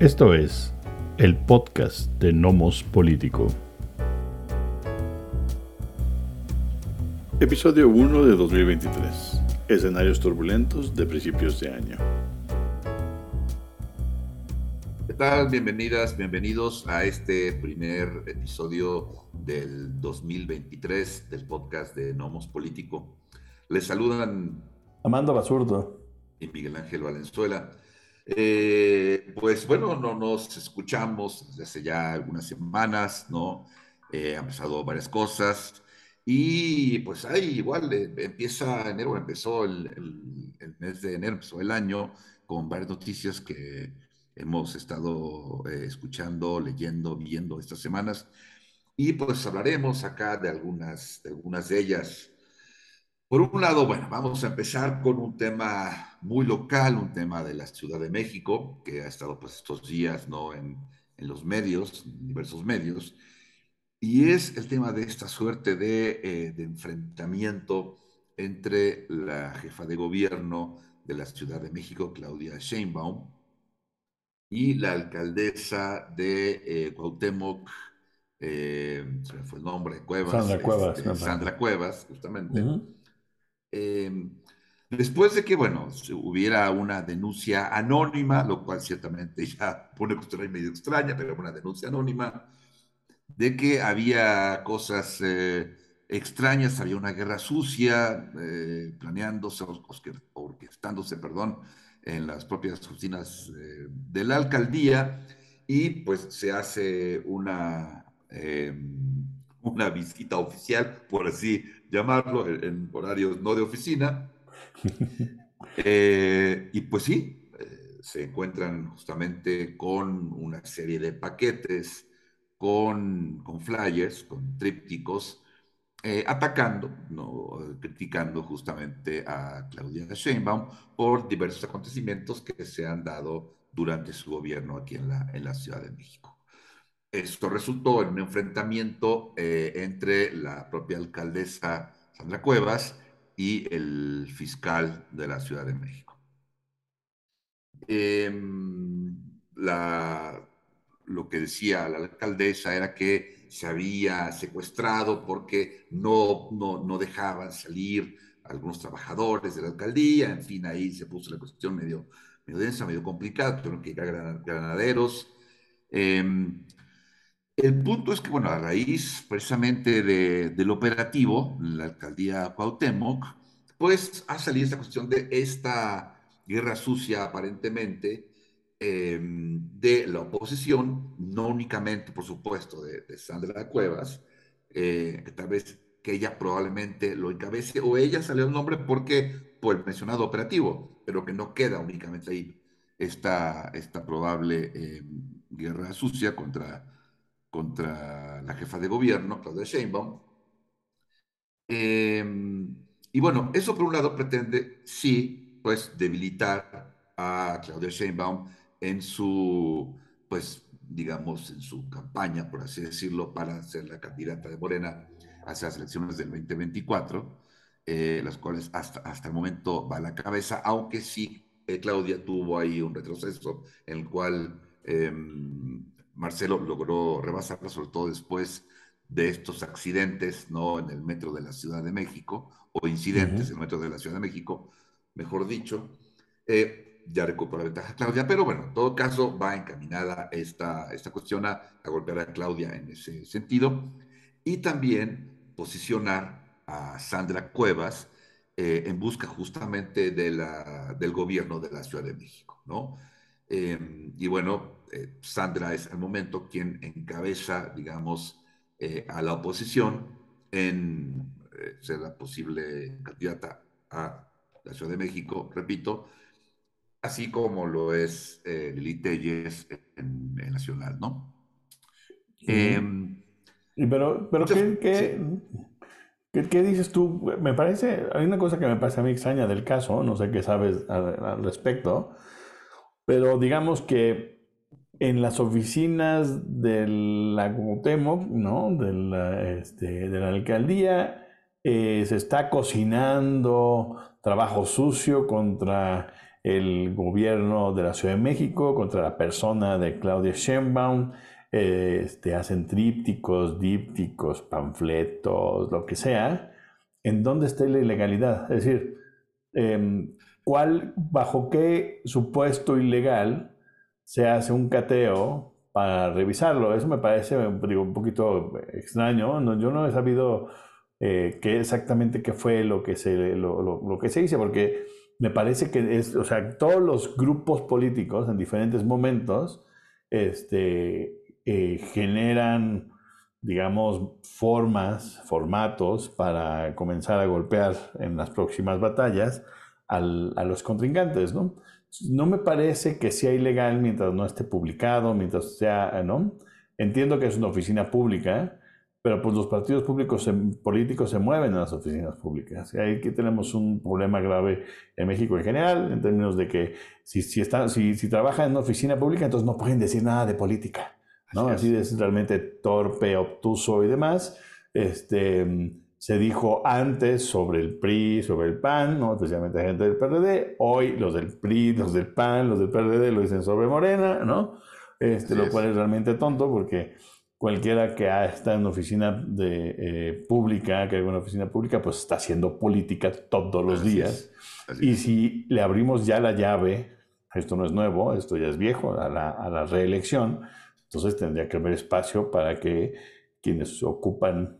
Esto es el podcast de Nomos Político. Episodio 1 de 2023. Escenarios turbulentos de principios de año. ¿Qué tal? Bienvenidas, bienvenidos a este primer episodio del 2023 del podcast de Nomos Político. Les saludan Amanda Basurdo y Miguel Ángel Valenzuela. Eh, pues bueno, no nos escuchamos desde hace ya algunas semanas, ¿no? Eh, han pasado varias cosas y pues ahí igual eh, empieza enero, empezó el, mes de enero, empezó el año con varias noticias que hemos estado escuchando, leyendo, viendo estas semanas y pues hablaremos acá de algunas de ellas. Por un lado, bueno, vamos a empezar con un tema muy local, un tema de la Ciudad de México, que ha estado pues estos días, ¿no? En, en los medios, en diversos medios, y es el tema de esta suerte de, eh, de enfrentamiento entre la jefa de gobierno de la Ciudad de México, Claudia Sheinbaum, y la alcaldesa de eh, Cuauhtémoc, eh, se me fue el nombre, Cuevas. Sandra Cuevas. Este, Sandra Cuevas, justamente. Em, después de que, bueno, hubiera una denuncia anónima, lo cual ciertamente ya pone cuestión medio extraña, pero una denuncia anónima, de que había cosas eh, extrañas, había una guerra sucia eh, planeándose, orquestándose, perdón, en las propias oficinas eh, de la alcaldía, y pues se hace una, em, una visita oficial, por así llamarlo, en horarios no de oficina. Eh, y pues sí, eh, se encuentran justamente con una serie de paquetes, con, con flyers, con trípticos, eh, atacando, ¿no? criticando justamente a Claudia Sheinbaum por diversos acontecimientos que se han dado durante su gobierno aquí en la, en la Ciudad de México. Esto resultó en un enfrentamiento eh, entre la propia alcaldesa Sandra Cuevas y el fiscal de la Ciudad de México. Em, lo que decía la alcaldesa era que se había secuestrado porque no, no, dejaban salir algunos trabajadores de la alcaldía, en fin, ahí se puso la cuestión medio, medio densa, medio complicada, tuvieron que ir a granaderos. Em, el punto es que, bueno, a raíz precisamente del operativo, la alcaldía Cuauhtémoc, pues ha salido esta cuestión de esta guerra sucia aparentemente em, de la oposición, no únicamente, por supuesto, de, Sandra Cuevas, eh, que tal vez que ella probablemente lo encabece, o ella salió el nombre porque por el mencionado operativo, pero que no queda únicamente ahí esta, esta probable em, guerra sucia contra contra la jefa de gobierno, Claudia Sheinbaum. Em, y bueno, eso por un lado pretende, sí, pues debilitar a Claudia Sheinbaum en su, pues, digamos, en su campaña, por así decirlo, para ser la candidata de Morena hacia las elecciones del 2024, eh, las cuales hasta, hasta el momento va a la cabeza, aunque sí, eh, Claudia tuvo ahí un retroceso en el cual em, Marcelo logró rebasarla, sobre todo después de estos accidentes ¿no? en el metro de la Ciudad de México, o incidentes en el metro de la Ciudad de México, mejor dicho. Eh, ya recuperó la ventaja Claudia, pero bueno, en todo caso va encaminada esta, esta cuestión a, golpear a Claudia en ese sentido y también posicionar a Sandra Cuevas eh, en busca justamente de la, del gobierno de la Ciudad de México, ¿no? Em, y bueno, eh, Sandra es al momento quien encabeza, digamos, eh, a la oposición en eh, ser la posible candidata a la Ciudad de México, repito, así como lo es Lili Telles en, Nacional, ¿no? Em, pero, pero ¿qué, qué, dices tú? Me parece, hay una cosa que me parece a mí extraña del caso, no sé qué sabes al respecto, pero digamos que en las oficinas de la Cuauhtémoc, ¿no? De la, este, de la alcaldía, eh, se está cocinando trabajo sucio contra el gobierno de la Ciudad de México, contra la persona de Claudia Sheinbaum, este, hacen trípticos, dípticos, panfletos, lo que sea, ¿en dónde está la ilegalidad? Es decir, em, ¿cuál, bajo qué supuesto ilegal se hace un cateo para revisarlo? Eso me parece digo, un poquito extraño. yo no he sabido eh, qué exactamente qué fue lo que se, lo, lo, que se hizo, porque me parece que es, o sea, todos los grupos políticos en diferentes momentos este, eh, generan, digamos, formas, formatos para comenzar a golpear en las próximas batallas a los contrincantes, ¿no? No me parece que sea ilegal mientras no esté publicado, mientras sea, ¿no? Entiendo que es una oficina pública, pero pues los partidos públicos políticos se mueven en las oficinas públicas. Y ahí que tenemos un problema grave en México en general, en términos de que si, si, si, si trabajan en una oficina pública, entonces no pueden decir nada de política. ¿no? Así, es. realmente torpe, obtuso y demás. Este, se dijo antes sobre el PRI, sobre el PAN, ¿no? especialmente gente del PRD. Hoy los del PRI, los del PAN, los del PRD lo dicen sobre Morena, ¿no? Este, lo cual es realmente tonto porque cualquiera que está en una oficina de, eh, pública, que hay una oficina pública, pues está haciendo política todos los días. y si le abrimos ya la llave, esto no es nuevo, esto ya es viejo, a la, a la reelección, entonces tendría que haber espacio para que quienes ocupan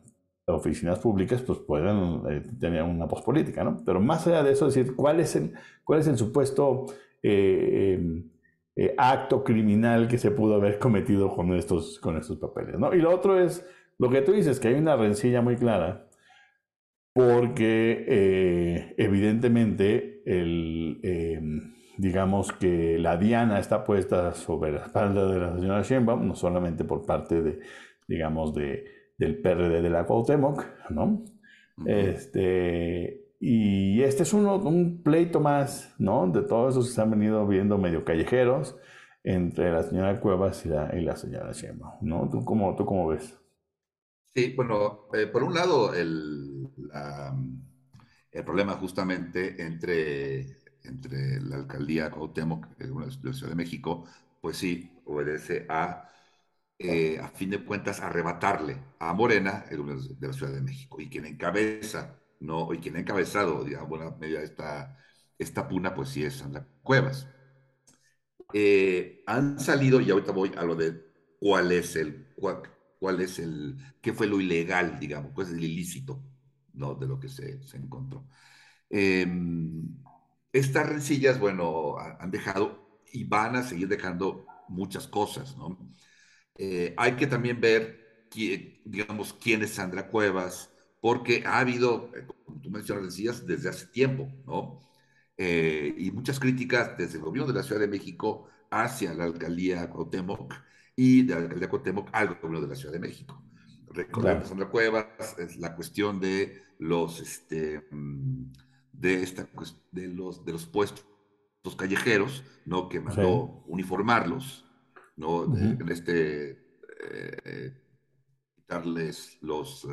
oficinas públicas pues puedan eh, tener una política, ¿no? Pero más allá de eso, decir, ¿cuál es el, cuál es el supuesto eh, em, eh, acto criminal que se pudo haber cometido con estos, con estos papeles. ¿no? Y lo otro es lo que tú dices, que hay una rencilla muy clara, porque eh, evidentemente el, em, digamos que la diana está puesta sobre la espalda de la señora Sheinbaum, no solamente por parte de, digamos, de, del PRD de la Cuauhtémoc, ¿no? Este, y este es uno, un pleito más, ¿no? De todos esos que se han venido viendo medio callejeros entre la señora Cuevas y la, y la señora Sheinbaum, ¿no? ¿Tú cómo, ¿Tú cómo ves? Sí, bueno, eh, por un lado, el, el problema justamente entre, entre la alcaldía Cuauhtémoc de la Ciudad de México, pues sí, obedece a, eh, a fin de cuentas, arrebatarle a Morena el de la Ciudad de México y quien encabeza ¿no? Y quien ha encabezado, digamos, buena medida esta, esta puna, pues sí es Sandra Cuevas. Eh, han salido, y ahorita voy a lo de cuál es el, cuál, es el, qué fue lo ilegal, digamos, cuál es el ilícito, ¿no? De lo que se, se encontró. Em, estas rencillas, bueno, han dejado y van a seguir dejando muchas cosas, ¿no? Eh, hay que también ver, digamos, quién es Sandra Cuevas, porque ha habido, eh, como tú mencionas, decías, desde hace tiempo, ¿no? Eh, y muchas críticas desde el gobierno de la Ciudad de México hacia la alcaldía Cuauhtémoc y de la alcaldía Cuauhtémoc al gobierno de la Ciudad de México. Recordemos, Sandra Cuevas, es la cuestión de los, este, mm, de, esta, de los, de los puestos los callejeros, ¿no? Que mandó uniformarlos, ¿no? En este, eh, quitarles los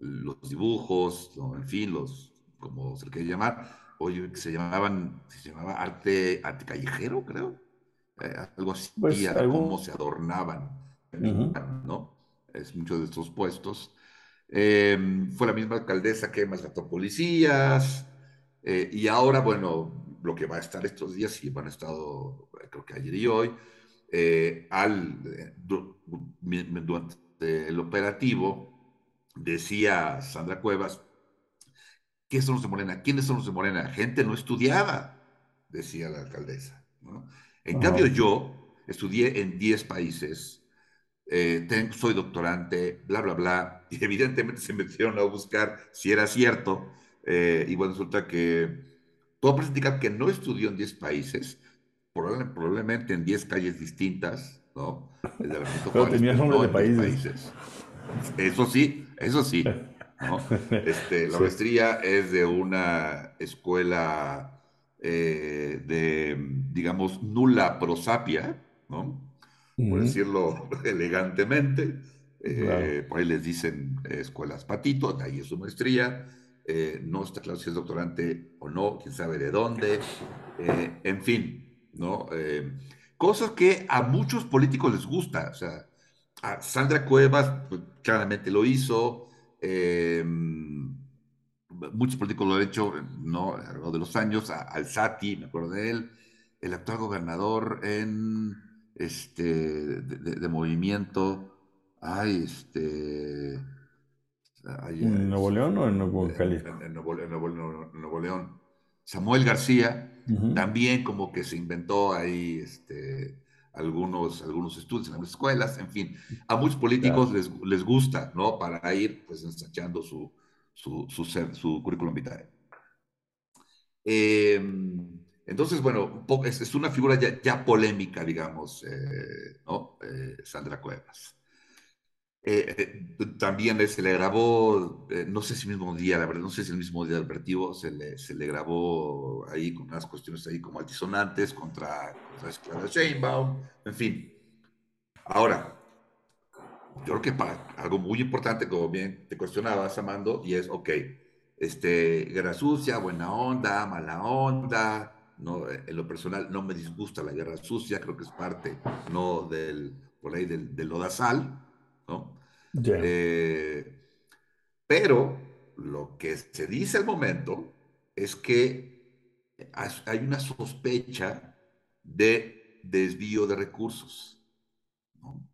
los dibujos, en fin, los, como se le quiere llamar, oye, se llamaban, se llamaba arte, arte callejero, creo, eh, algo así, pues, cómo se adornaban, ¿no? Es muchos de estos puestos. Em, fue la misma alcaldesa que maltrató policías, eh, y ahora, bueno, lo que va a estar estos días, y van a estado, creo que ayer y hoy, eh, al, durante el operativo, decía Sandra Cuevas, ¿qué son los de Morena? ¿Quiénes son los de Morena? Gente no estudiada, decía la alcaldesa. En cambio, yo estudié en 10 países, eh, soy doctorante, bla, bla, bla, y evidentemente se metieron a buscar si era cierto, eh, y bueno, resulta que puedo presentar que no estudió en 10 países, probablemente en 10 calles distintas, ¿no? Pero tenía nombre de países. Eso sí, eso sí. Este, la maestría es de una escuela eh, de, digamos, nula prosapia, ¿no? Por decirlo elegantemente. Eh, por ahí les dicen escuelas patito, de ahí es su maestría. Eh, no está claro si es doctorante o no, quién sabe de dónde. Eh, en fin, ¿no? Eh, cosas que a muchos políticos les gusta. O sea, a Sandra Cuevas pues, claramente lo hizo. Eh, muchos políticos lo han hecho ¿no? a lo largo de los años. A, Alzati, me acuerdo de él. El actual gobernador en este de, movimiento. Ay, este. ¿En Nuevo León o en Nuevo Jalisco? En, Nuevo, León. Samuel García también como que se inventó ahí este, algunos, algunos estudios en las escuelas, en fin, a muchos políticos les, les, gusta, ¿no? Para ir pues ensachando su, su, su, su currículum vitae. Em, entonces, bueno, es, es, una figura ya, ya polémica, digamos, eh, ¿no? Eh, Sandra Cuevas. Eh, eh, también se le grabó, eh, no sé si el mismo día, la verdad, no sé si el mismo día del operativo se le, se le grabó ahí con unas cuestiones ahí como altisonantes contra, contra Sheinbaum, en fin. Ahora, yo creo que para algo muy importante, como bien te cuestionabas, Amando, y es, ok, este, guerra sucia, buena onda, mala onda, no, en lo personal no me disgusta la guerra sucia, creo que es parte, no del, por ahí del, del lodazal, ¿no? Eh, pero lo que se dice al momento es que hay una sospecha de desvío de recursos. ¿no?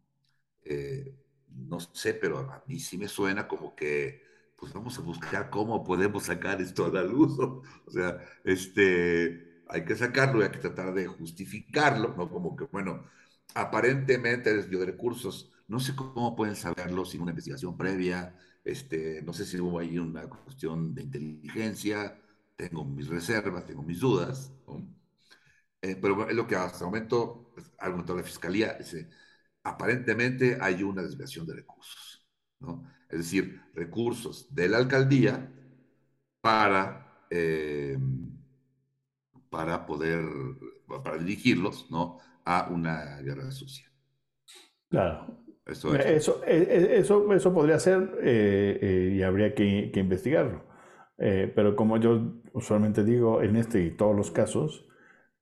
Eh, no sé, pero a mí sí me suena como que pues vamos a buscar cómo podemos sacar esto a la luz. O sea, este, hay que sacarlo y hay que tratar de justificarlo, ¿no? Como que, bueno, aparentemente desvío de recursos no sé cómo pueden saberlo sin una investigación previa. Este, no sé si hubo ahí una cuestión de inteligencia. Tengo mis reservas, tengo mis dudas. Eh, pero es lo que hasta el momento pues, ha argumentado la fiscalía. Dice, aparentemente hay una desviación de recursos. ¿no? Es decir, recursos de la alcaldía para, eh, para poder, para dirigirlos ¿no? a una guerra sucia. Claro, eso, eso, e, e, eso, eso, podría ser eh, eh, y habría que, que investigarlo. Eh, pero como yo usualmente digo, en este y todos los casos,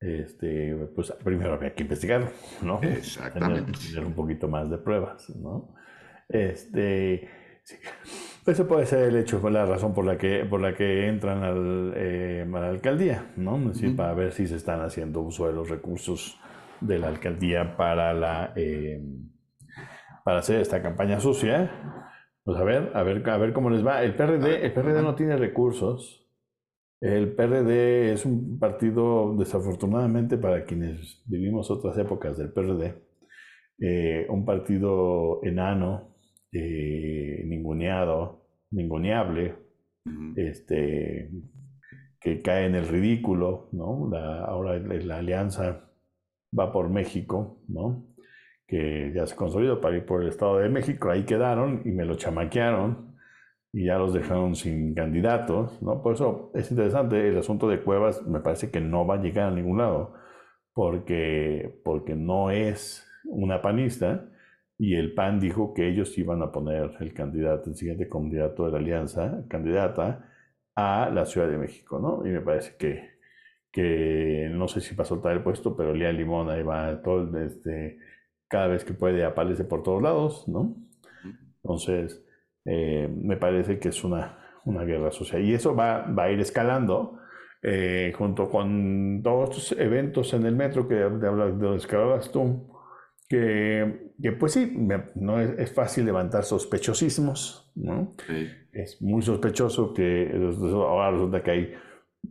este, pues primero habría que investigarlo, ¿no? Exactamente. Tener, un poquito más de pruebas, ¿no? Este, Eso puede ser el hecho, la razón por la que, por la que entran al, a la alcaldía, ¿no? Es decir, para ver si se están haciendo uso de los recursos de la alcaldía para la para hacer esta campaña sucia. Pues a ver, a ver, a ver cómo les va. El PRD, el PRD no tiene recursos. El PRD es un partido, desafortunadamente para quienes vivimos otras épocas del PRD, eh, un partido enano, eh, ninguneado, ninguneable, este, que cae en el ridículo, ¿no? ahora la alianza va por México, ¿no? Que ya se consolidó para ir por el Estado de México, ahí quedaron y me lo chamaquearon y ya los dejaron sin candidatos, ¿no? Por eso es interesante, el asunto de Cuevas me parece que no va a llegar a ningún lado, porque, porque no es una panista y el PAN dijo que ellos iban a poner el candidato, el siguiente candidato de la alianza, candidata a la Ciudad de México, ¿no? Y me parece que, que no sé si va a soltar el puesto, pero Lía Limón ahí va todo este cada vez que puede aparece por todos lados, ¿no? Entonces, eh, me parece que es una, una guerra social. Y eso va, va a ir escalando eh, junto con todos estos eventos en el metro que de, de los que hablabas tú, que, que pues sí, no es, fácil levantar sospechosismos, ¿no? Es muy sospechoso que ahora resulta que hay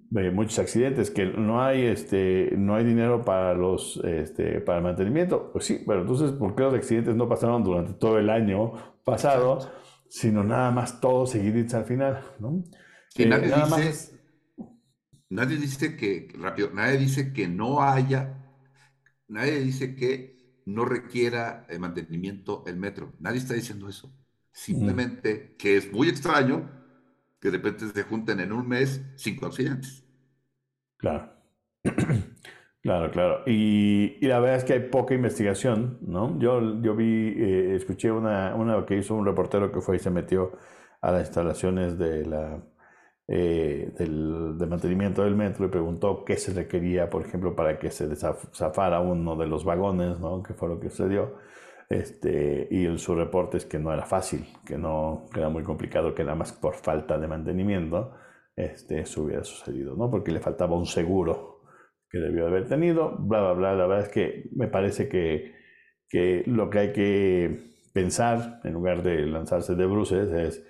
muchos accidentes, que no hay, este, no hay dinero para, los, este, para el mantenimiento. Pues sí, pero entonces, ¿por qué los accidentes no pasaron durante todo el año pasado, sino nada más todos seguiditos al final? ¿no? Eh, nadie, dice, nadie dice que, rápido, nadie dice que no haya, nadie dice que no requiera el mantenimiento el metro. Nadie está diciendo eso. Simplemente que es muy extraño que de repente se junten en un mes cinco accidentes. Claro. Claro, claro. Y, la verdad es que hay poca investigación, ¿no? Yo, yo vi, eh, escuché una, una que hizo un reportero que fue y se metió a las instalaciones de la, eh, del, de mantenimiento del metro y preguntó qué se requería, por ejemplo, para que se zafara uno de los vagones, ¿no? que fue lo que sucedió. Este, y el, su reporte es que no era fácil, que, no, que era muy complicado, que nada más por falta de mantenimiento este, eso hubiera sucedido, ¿no? porque le faltaba un seguro que debió haber tenido, bla, bla, bla. La verdad es que me parece que, que lo que hay que pensar, en lugar de lanzarse de bruces, es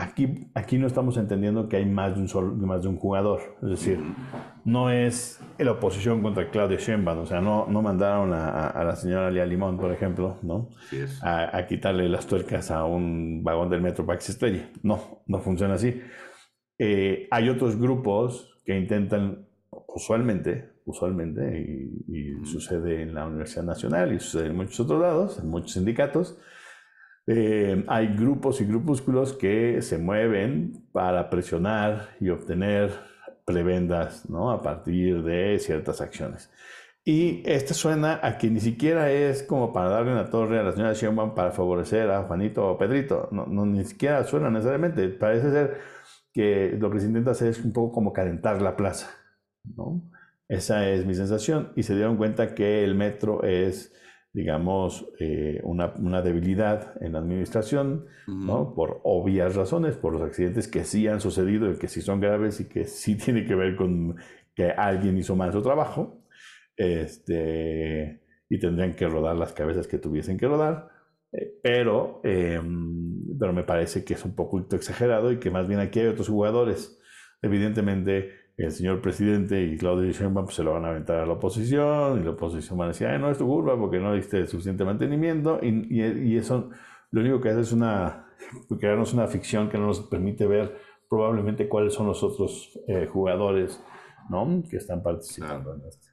Aquí, aquí no estamos entendiendo que hay más de un, solo, más de un jugador. Es decir, no es la oposición contra Claudio Sheinbaum. O sea, no, no mandaron a, a la señora Lía Limón, por ejemplo, ¿no? A, a, quitarle las tuercas a un vagón del metro para que se estrelle. No, no funciona así. Eh, hay otros grupos que intentan, usualmente, usualmente, y, y sucede en la Universidad Nacional y sucede en muchos otros lados, en muchos sindicatos, eh, hay grupos y grupúsculos que se mueven para presionar y obtener prebendas ¿no? a partir de ciertas acciones. Y este suena a que ni siquiera es como para darle una torre a la señora Sheinbaum para favorecer a Juanito o Pedrito. No, no, ni siquiera suena necesariamente. Parece ser que lo que se intenta hacer es un poco como calentar la plaza. ¿no? Esa es mi sensación. Y se dieron cuenta que el metro es digamos, eh, una, una, debilidad en la administración, ¿no? Por obvias razones, por los accidentes que sí han sucedido y que sí son graves y que sí tiene que ver con que alguien hizo mal su trabajo, este, y tendrían que rodar las cabezas que tuviesen que rodar, eh, pero, em, pero me parece que es un poco exagerado y que más bien aquí hay otros jugadores. Evidentemente, el señor presidente y Claudio Sheinbaum pues, se lo van a aventar a la oposición y la oposición va a decir, no es tu culpa porque no diste suficiente mantenimiento y, y, eso lo único que hace es una, crearnos una ficción que no nos permite ver probablemente cuáles son los otros eh, jugadores ¿no? que están participando en esto.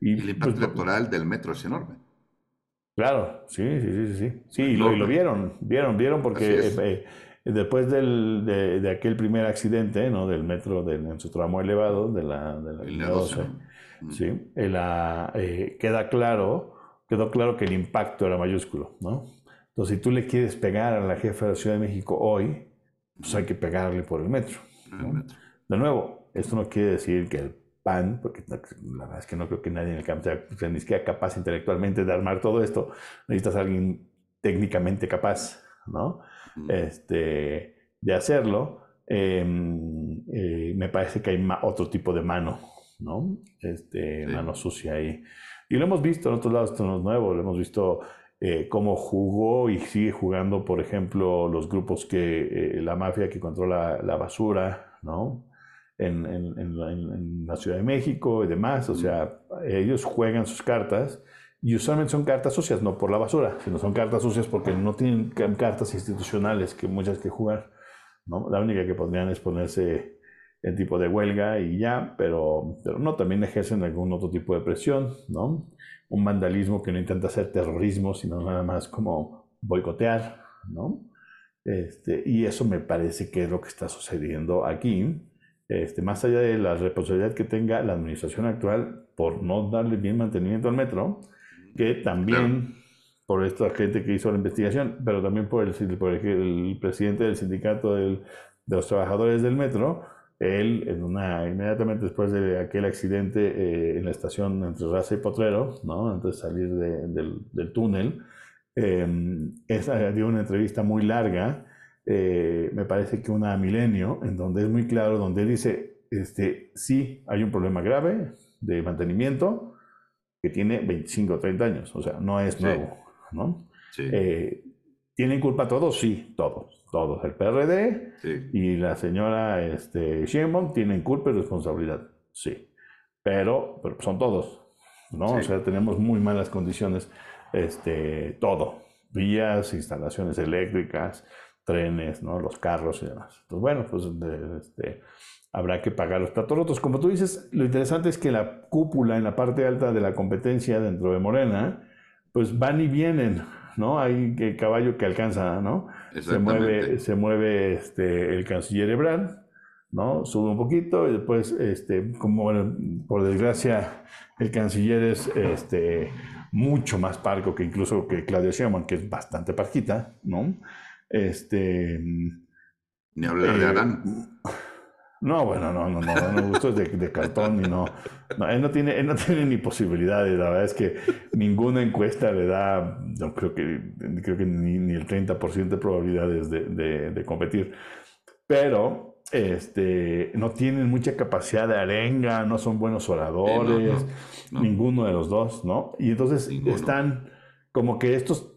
Y, el impacto pues, electoral del metro es enorme. Claro, sí, sí, sí, sí. Sí, y lo, vieron, vieron, vieron porque Después del, de, aquel primer accidente, ¿no? Del metro del, en su tramo elevado, de la, de la 12, ¿sí? La, eh, queda claro, quedó claro que el impacto era mayúsculo, ¿no? Entonces, si tú le quieres pegar a la jefa de la Ciudad de México hoy, pues hay que pegarle por el metro. De nuevo, esto no quiere decir que el PAN, porque la verdad es que no creo que nadie en el campo sea, ni siquiera capaz intelectualmente de armar todo esto, necesitas a alguien técnicamente capaz, ¿no? Este, de hacerlo, em, eh, me parece que hay otro tipo de mano, ¿no? Este, Mano sucia ahí. Y lo hemos visto en otros lados, esto no es nuevo, lo hemos visto eh, cómo jugó y sigue jugando, por ejemplo, los grupos que, eh, la mafia que controla la basura, ¿no? En, en, en, la Ciudad de México y demás, o sea, ellos juegan sus cartas y usualmente son cartas sucias, no por la basura, sino son cartas sucias porque no tienen cartas institucionales que muchas que jugar. ¿no? La única que podrían es ponerse en tipo de huelga y ya, pero, pero no, también ejercen algún otro tipo de presión, ¿no? Un vandalismo que no intenta ser terrorismo, sino nada más como boicotear, ¿no? Este, y eso me parece que es lo que está sucediendo aquí, este, más allá de la responsabilidad que tenga la administración actual por no darle bien mantenimiento al metro, que también por esta gente que hizo la investigación, pero también por el, por el, presidente del sindicato de los trabajadores del metro, él, en una, inmediatamente después de aquel accidente eh, en la estación entre Raza y Potrero, ¿no? antes de salir del, del, túnel, eh, dio una entrevista muy larga, eh, me parece que una milenio, en donde es muy claro, donde él dice, este, sí, hay un problema grave de mantenimiento, que tiene 25 o 30 años, o sea, no es nuevo, ¿no? Eh, ¿Tienen culpa todos? Sí, todos, todos. El PRD y la señora este, Sheinbaum tienen culpa y responsabilidad, sí. Pero, pero son todos, ¿no? O sea, tenemos muy malas condiciones, este, todo. Vías, instalaciones eléctricas, trenes, ¿no? Los carros y demás. Entonces, bueno, pues este, habrá que pagar los platos rotos. Como tú dices, lo interesante es que la cúpula en la parte alta de la competencia dentro de Morena, pues van y vienen, ¿no? Hay que caballo que alcanza, ¿no? Se mueve, se mueve este, el canciller Ebrard, ¿no? Sube un poquito y después, este, como por desgracia, el canciller es este, mucho más parco que incluso que Claudia Sheinbaum, que es bastante parquita, ¿no? Este... Ni hablar de eh, Arán. No, bueno, no, no, no, no, gusto es de, cartón y no, no, él no tiene, él no tiene ni posibilidades, la verdad es que ninguna encuesta le da, no creo que, creo que ni, ni el 30% de probabilidades de, de, competir, pero este, no tienen mucha capacidad de arenga, no son buenos oradores, ninguno de los dos, ¿no? Y entonces están como que estos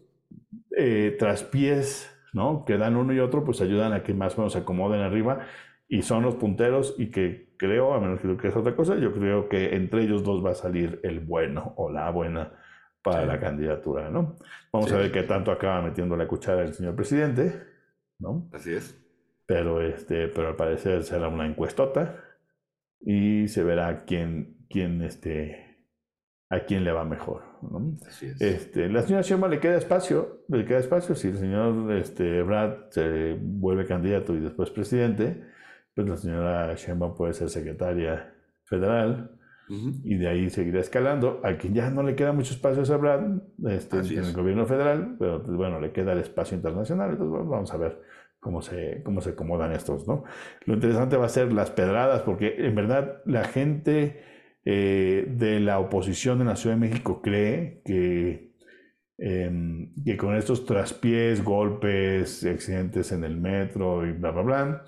eh, traspiés, ¿no? Que dan uno y otro, pues ayudan a que más o menos se acomoden arriba y son los punteros y que creo, a menos que es otra cosa, yo creo que entre ellos dos va a salir el bueno o la buena para la candidatura, ¿no? Vamos a ver qué tanto acaba metiendo la cuchara el señor presidente, ¿no? Así es. Pero, este, pero al parecer será una encuestota y se verá quién, quién, este, a quién le va mejor. ¿No? Así es. Este, la señora Sheinbaum le queda espacio, le queda espacio si el señor este, Brad se vuelve candidato y después presidente, pues la señora Sheinbaum puede ser secretaria federal y de ahí seguirá escalando. A quien ya no le queda mucho espacio a Brad este, en el gobierno federal, pero pues, bueno, le queda el espacio internacional. Entonces vamos a ver cómo se, cómo se acomodan estos, ¿no? Lo interesante va a ser las pedradas, porque en verdad la gente eh, de la oposición en la Ciudad de México cree que, em, que con estos traspiés, golpes, accidentes en el metro y bla, bla, bla,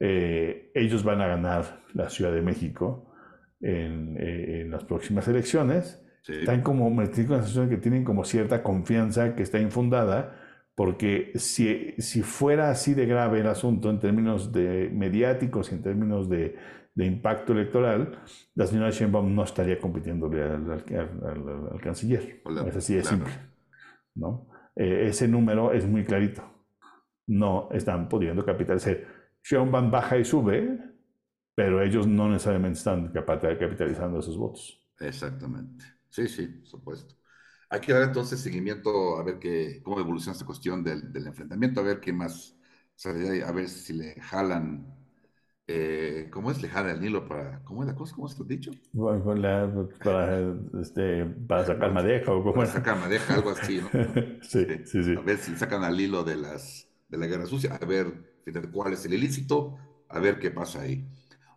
eh, ellos van a ganar la Ciudad de México en, eh, las próximas elecciones. Están como, me con la sensación que tienen como cierta confianza que está infundada, porque si, si fuera así de grave el asunto en términos de mediáticos y en términos de, de impacto electoral, la señora Sheinbaum no estaría compitiendo al, al, canciller. es así de simple. ¿no? Eh, ese número es muy clarito. No están pudiendo capitalizar Sheinbaum baja y sube, pero ellos no necesariamente están capitalizando esos votos. Exactamente. Sí, sí, por supuesto. Hay que dar entonces seguimiento a ver qué, cómo evoluciona esta cuestión del, enfrentamiento, a ver qué más, a ver si le jalan, eh, ¿cómo es? Le jalan el hilo para, ¿cómo es la cosa? ¿Cómo lo dicho? para, este, para sacar madeja o cómo Para sacar madeja, algo así, ¿no? sí, sí, sí. A ver si sacan al hilo de, las, de la guerra sucia, a ver cuál es el ilícito, a ver qué pasa ahí.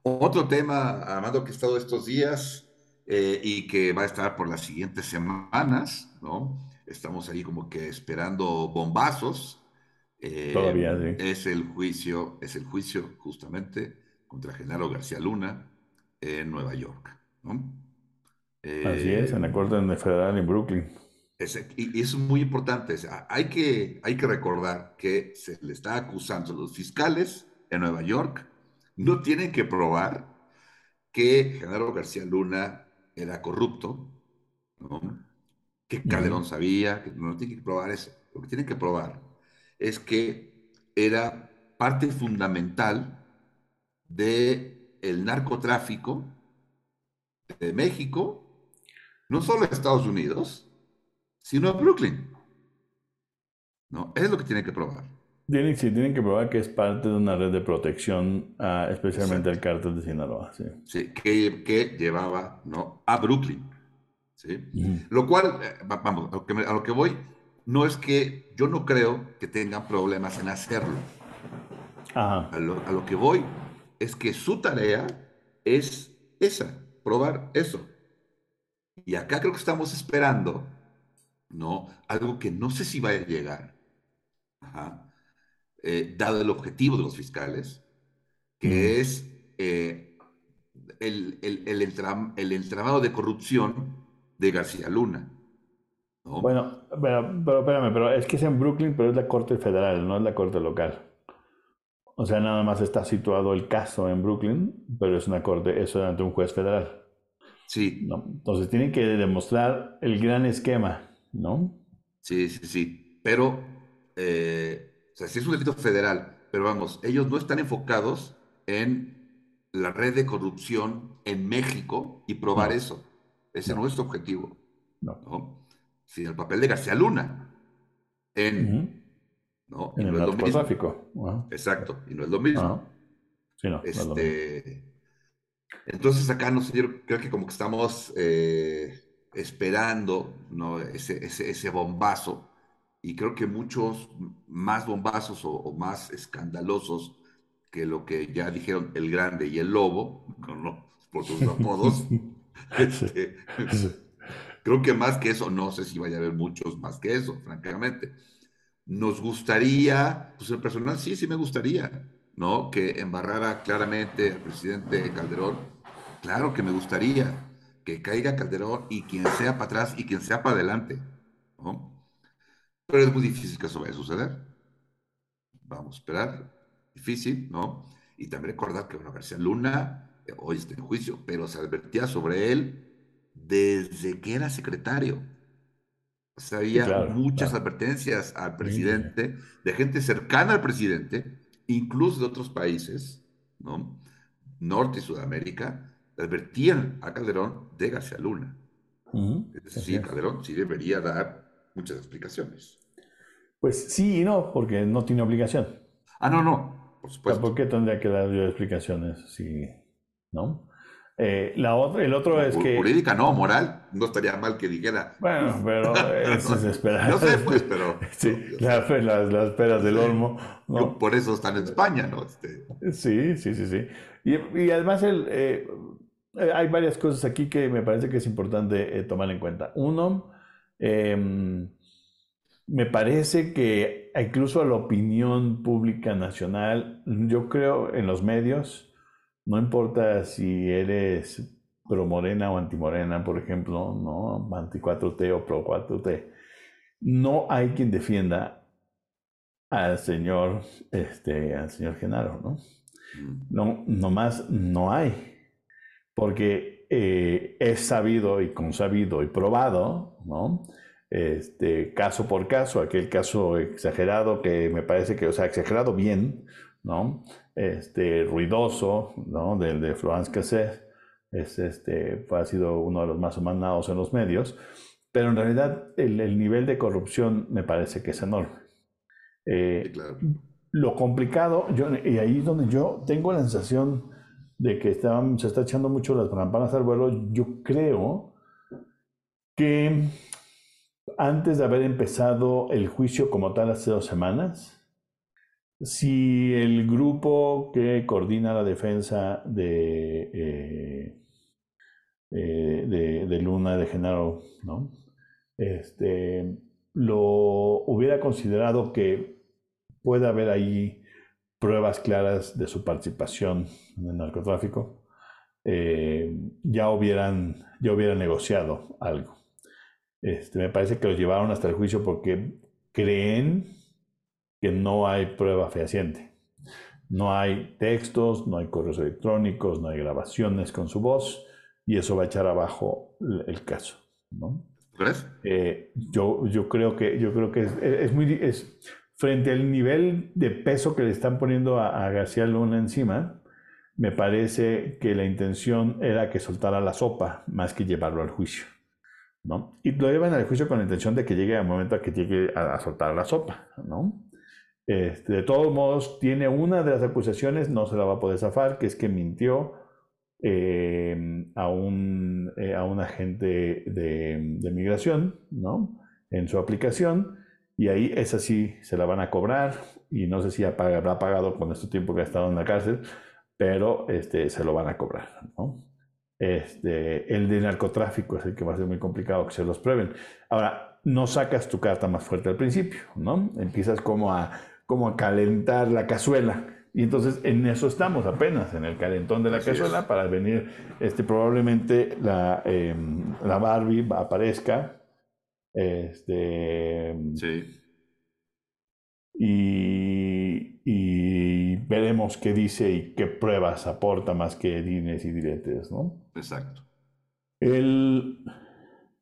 Otro tema, Armando, que ha estado estos días eh, y que va a estar por las siguientes semanas, ¿no? Estamos ahí como que esperando bombazos. Eh, Todavía, sí. Es el juicio, es el juicio justamente contra Genaro García Luna en Nueva York, ¿no? Así es, en la Corte Federal en Brooklyn y, es muy importante. hay, que, hay que recordar que se le está acusando a los fiscales en Nueva York. No tienen que probar que Genaro García Luna era corrupto, que Calderón sabía, que no tienen que probar eso. Lo que tienen que probar es que era parte fundamental del el narcotráfico de México, no solo de Estados Unidos, sino a Brooklyn. ¿No? Es lo que tienen que probar. Tienen, sí, tienen que probar que es parte de una red de protección, especialmente el cártel de Sinaloa. Sí, sí que, que, llevaba ¿no? a Brooklyn. ¿sí? Lo cual, eh, vamos, a lo, que a lo que voy, no es que yo no creo que tengan problemas en hacerlo. Ajá. A, lo, a lo que voy es que su tarea es esa, probar eso. Y acá creo que estamos esperando ¿no? Algo que no sé si va a llegar, eh, dado el objetivo de los fiscales, que es eh, el, el, entramado de corrupción de García Luna. Bueno, pero, espérame, pero es que es en Brooklyn, pero es la Corte Federal, no es la Corte Local. O sea, nada más está situado el caso en Brooklyn, pero es una corte, eso ante un juez federal. Sí. Entonces tienen que demostrar el gran esquema. ¿no? Sí, sí, sí. Pero, eh, o sea, sí es un delito federal, pero vamos, ellos no están enfocados en la red de corrupción en México y probar eso. Ese no. es nuestro objetivo. No. ¿no? Sino el papel de García Luna en, ¿no? en el narcotráfico. Exacto, y no es lo mismo. Sí, no, este, Entonces acá, no sé, yo creo que como que estamos... Eh, esperando ¿no? ese, ese, bombazo y creo que muchos más bombazos o, más escandalosos que lo que ya dijeron el grande y el lobo, por sus apodos, este, creo que más que eso, no sé si vaya a haber muchos más que eso, francamente. Nos gustaría, pues el personal sí, sí me gustaría, ¿no? Que embarrara claramente al presidente Calderón. Claro que me gustaría que caiga Calderón y quien sea para atrás y quien sea para adelante, ¿no? Pero es muy difícil que eso vaya a suceder. Vamos a esperar. Difícil, ¿no? Y también recordar que, bueno, García Luna eh, hoy está en juicio, pero se advertía sobre él desde que era secretario. O sea, había muchas advertencias al presidente, de gente cercana al presidente, incluso de otros países, ¿no? Norte y Sudamérica, advertían a Calderón de García Luna. Es decir, Calderón sí debería dar muchas explicaciones. Pues sí y no, porque no tiene obligación. Ah, no, no, por supuesto. ¿Por qué tendría que dar yo explicaciones si, no? Eh, la otra, el otro es que... Jurídica no, moral, no estaría mal que dijera. Bueno, pero eso es esperar. No sé, pues, pero... sí, las, las, peras del olmo. Por eso están en España, ¿no? Este... Sí, sí, sí, sí. Y, y además el, eh, hay varias cosas aquí que me parece que es importante eh, tomar en cuenta. Uno, em, me parece que incluso a la opinión pública nacional, yo creo en los medios, no importa si eres pro morena o anti morena, por ejemplo, ¿no? Anti 4T o pro 4T, no hay quien defienda al señor, este, al señor Genaro, ¿no? Mm. No, nomás no hay, porque eh, es sabido y consabido y probado, ¿no? Este, caso por caso, aquel caso exagerado que me parece que, o sea, exagerado bien, ¿no? Este, ruidoso, ¿no? Del de Florence Cassé, es, este, ha sido uno de los más mandados en los medios, pero en realidad el, nivel de corrupción me parece que es enorme. Eh, lo complicado, yo, y ahí es donde yo tengo la sensación de que se está echando mucho las campanas al vuelo, yo creo que antes de haber empezado el juicio como tal hace dos semanas, si el grupo que coordina la defensa de, eh, eh, de, Luna, de Genaro, ¿no? este, lo hubiera considerado que puede haber ahí pruebas claras de su participación en el narcotráfico, eh, ya, hubieran, ya hubieran negociado algo. Este, me parece que los llevaron hasta el juicio porque creen que no hay prueba fehaciente. No hay textos, no hay correos electrónicos, no hay grabaciones con su voz y eso va a echar abajo el caso. ¿no? Eh, yo, yo creo que, yo creo que es, es muy... Es, frente al nivel de peso que le están poniendo a, a García Luna encima, me parece que la intención era que soltara la sopa más que llevarlo al juicio. ¿no? Y lo llevan al juicio con la intención de que llegue al momento a que llegue a, soltar la sopa, ¿no? Este, de todos modos, tiene una de las acusaciones, no se la va a poder zafar, que es que mintió eh, a, un, eh, a un agente de, de, migración, ¿no? En su aplicación, y ahí esa sí se la van a cobrar, y no sé si habrá pagado con este tiempo que ha estado en la cárcel, pero este, se lo van a cobrar, ¿no? Este, el de narcotráfico es el que va a ser muy complicado que se los prueben. Ahora, no sacas tu carta más fuerte al principio, ¿no? Empiezas como a, como a calentar la cazuela. Y entonces en eso estamos apenas, en el calentón de la cazuela, para venir, este, probablemente la, em, la Barbie aparezca. Este, sí. Y, y, veremos qué dice y qué pruebas aporta más que dines y diretes, ¿no? Exacto. El,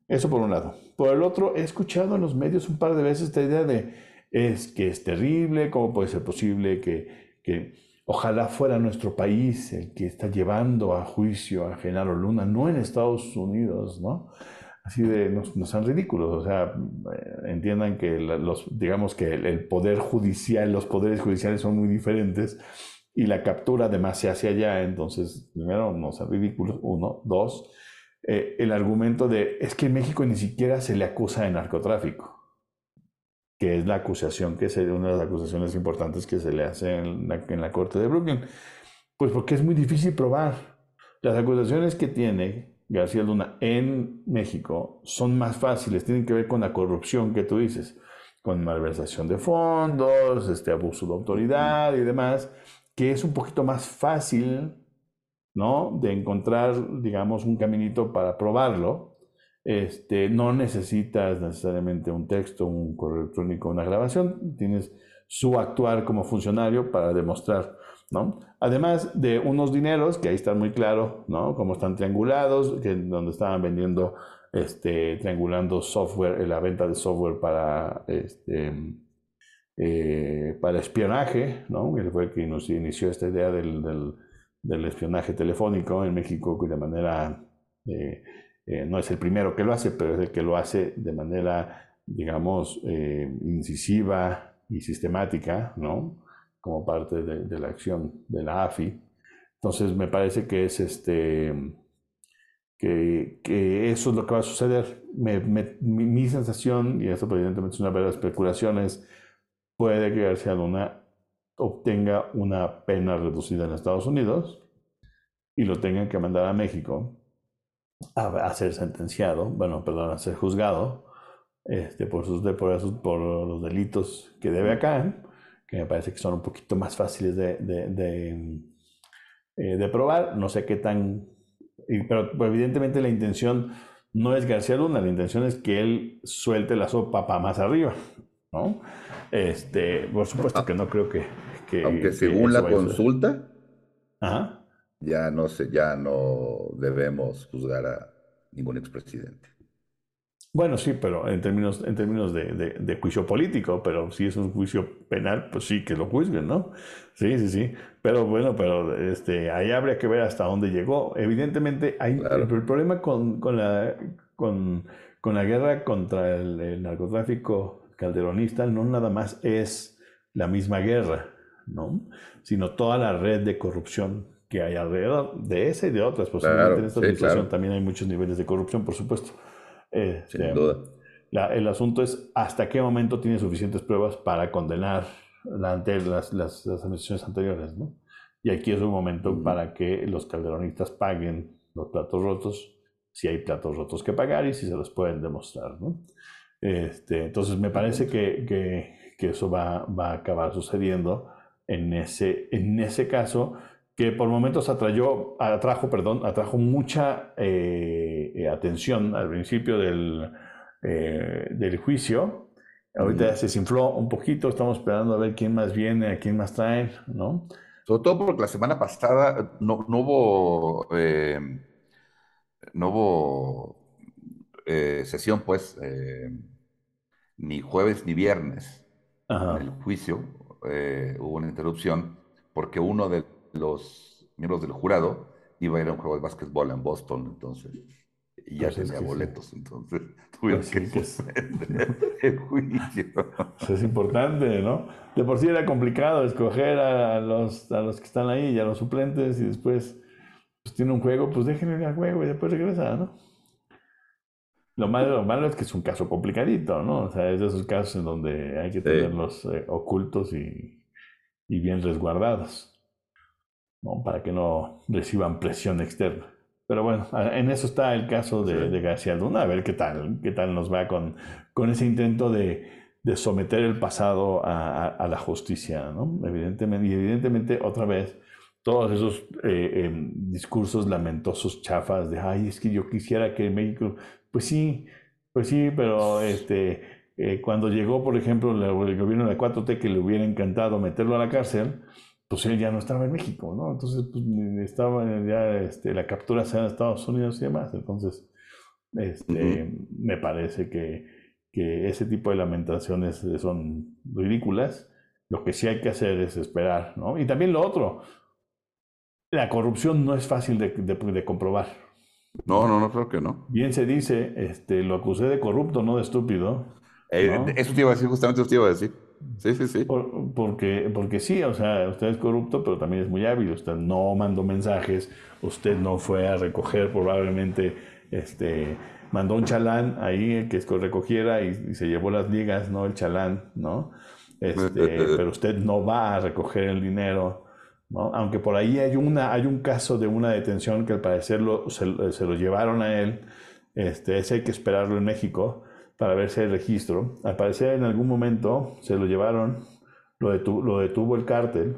eso por un lado. Por el otro, he escuchado en los medios un par de veces esta idea de es que es terrible, cómo puede ser posible que, que ojalá fuera nuestro país el que está llevando a juicio a Genaro Luna, no en Estados Unidos, ¿no? Así de, no, no sean ridículos, o sea, eh, entiendan que los, digamos que el, poder judicial, los poderes judiciales son muy diferentes y la captura además se hace allá, entonces, primero, no sean ridículos, uno, dos, eh, el argumento de, es que en México ni siquiera se le acusa de narcotráfico. Que es la acusación que se, una de las acusaciones importantes que se le hace en la, en la corte de Brooklyn. Pues porque es muy difícil probar. Las acusaciones que tiene García Luna en México son más fáciles, tienen que ver con la corrupción que tú dices, con malversación de fondos, este abuso de autoridad y demás, que es un poquito más fácil, ¿no? De encontrar, digamos, un caminito para probarlo. Este, no necesitas necesariamente un texto, un correo electrónico, una grabación, tienes su actuar como funcionario para demostrar Además de unos dineros, que ahí están muy claro, ¿no? Como están triangulados, donde estaban vendiendo, este, triangulando software, eh, la venta de software para, este, eh, para espionaje, ¿no? Fue el que inició esta idea del, del, espionaje telefónico en México, de manera, eh, no es el primero que lo hace, pero es el que lo hace de manera, digamos, incisiva y sistemática, ¿no? como parte de, la acción de la AFI. Entonces me parece que es este que, que eso es lo que va a suceder. mi, sensación, y esto evidentemente es una verdadera especulación, es puede que García Luna obtenga una pena reducida en Estados Unidos y lo tengan que mandar a México a, ser sentenciado, bueno, perdón, a ser juzgado este, por, sus, por, por los delitos que debe acá que me parece que son un poquito más fáciles de, de, eh, de, probar. No sé qué tan... Pero evidentemente la intención no es García Luna, la intención es que él suelte la sopa para más arriba, ¿no? Este, por supuesto que no creo que... que Aunque según la consulta, ya no sé, ya no debemos juzgar a ningún expresidente. Bueno, sí, pero en términos, en términos de, de, juicio político, pero si es un juicio penal, pues sí que lo juzguen, ¿no? Sí, sí, sí. Pero bueno, pero este, ahí habría que ver hasta dónde llegó. Evidentemente, hay, el, problema con, con, la, con, con, la guerra contra el, narcotráfico calderonista no nada más es la misma guerra, ¿no? Sino toda la red de corrupción que hay alrededor de esa y de otras. Posiblemente en esta situación también hay muchos niveles de corrupción, por supuesto. Sin este, duda. el asunto es hasta qué momento tiene suficientes pruebas para condenar la, las, las, las, administraciones anteriores, ¿no? Y aquí es un momento para que los calderonistas paguen los platos rotos, si hay platos rotos que pagar y si se los pueden demostrar, ¿no? Este, entonces me parece que, que, que eso va, va, a acabar sucediendo en ese, en ese caso que por momentos atrayó, atrajo, perdón, atrajo mucha eh, eh, atención al principio del, eh, del juicio. Ahorita se desinfló un poquito, estamos esperando a ver quién más viene, a quién más trae, ¿no? Sobre todo porque la semana pasada no, no hubo, no hubo sesión, pues, ni jueves ni viernes en el juicio. hubo una interrupción porque uno de los miembros del jurado iba a ir a un juego de básquetbol en Boston, entonces, y ya pues tenía boletos, entonces tuvieron pues que pues. el juicio. es importante, ¿no? De por sí era complicado escoger a los, a los que están ahí y a los suplentes y después pues, tiene un juego, pues déjenle ir al juego y después regresa, ¿no? Lo malo, lo malo es que es un caso complicadito, ¿no? O sea, es de esos casos en donde hay que tenerlos eh, ocultos y, y bien resguardados. Para que no reciban presión externa. Pero bueno, en eso está el caso de, García Luna, a ver qué tal, qué tal nos va con, con ese intento de, de someter el pasado a, la justicia, ¿no? Evidentemente, y evidentemente, otra vez, todos esos eh, em, discursos lamentosos, chafas, de, ay, es que yo quisiera que México, pues sí, pues sí, pero este, eh, cuando llegó, por ejemplo, el gobierno de 4T, que le hubiera encantado meterlo a la cárcel, pues él ya no estaba en México, ¿no? Entonces, pues estaba ya este, la captura se en Estados Unidos y demás. Entonces, este, me parece que, que, ese tipo de lamentaciones son ridículas. Lo que sí hay que hacer es esperar, ¿no? Y también lo otro, la corrupción no es fácil de, de, comprobar. No, no, no creo que no. Bien se dice, este, lo acusé de corrupto, no de estúpido. Eh, eso te iba a decir, justamente eso te iba a decir. Sí, sí, sí. porque, porque sí, o sea, usted es corrupto, pero también es muy hábil. Usted no mandó mensajes, usted no fue a recoger probablemente este, mandó un chalán ahí que recogiera y, se llevó las ligas, ¿no? El chalán, ¿no? Este, pero usted no va a recoger el dinero, ¿no? Aunque por ahí hay, una, hay un caso de una detención que al parecer se, lo llevaron a él, este, ese hay que esperarlo en México para ver si hay registro. Al parecer en algún momento se lo llevaron, lo, detuvo el cártel,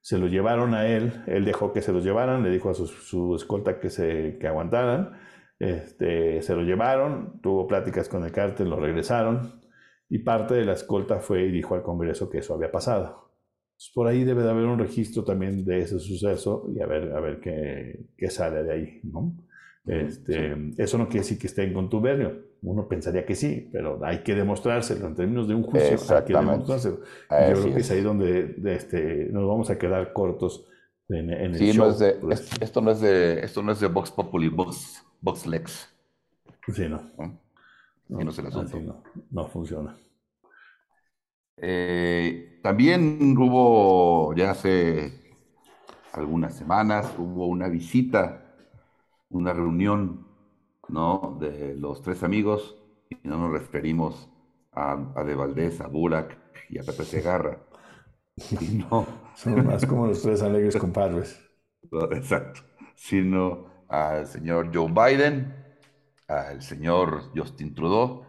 se lo llevaron a él, él dejó que se lo llevaran, le dijo a su, escolta que, se, que aguantaran, este, se lo llevaron, tuvo pláticas con el cártel, lo regresaron y parte de la escolta fue y dijo al Congreso que eso había pasado. por ahí debe de haber un registro también de ese suceso y a ver, a ver qué, qué sale de ahí, ¿no? Este, Eso no quiere decir que esté en contubernio. Uno pensaría que sí, pero hay que demostrárselo. En términos de un juicio, hay que demostrárselo. Yo creo que es ahí donde este, nos vamos a quedar cortos en, el show. esto, no es de, esto no es de Vox Populi, Vox, Vox Lex. Sí, no. ¿No? es el asunto. no, no funciona. Eh, también hubo, ya hace algunas semanas, hubo una visita, una reunión ¿no? de los tres amigos, y no nos referimos a, De Valdés, a Burak y a Pepe Segarra. No. Son más como los tres alegres compadres. Exacto. Sino al señor Joe Biden, al señor Justin Trudeau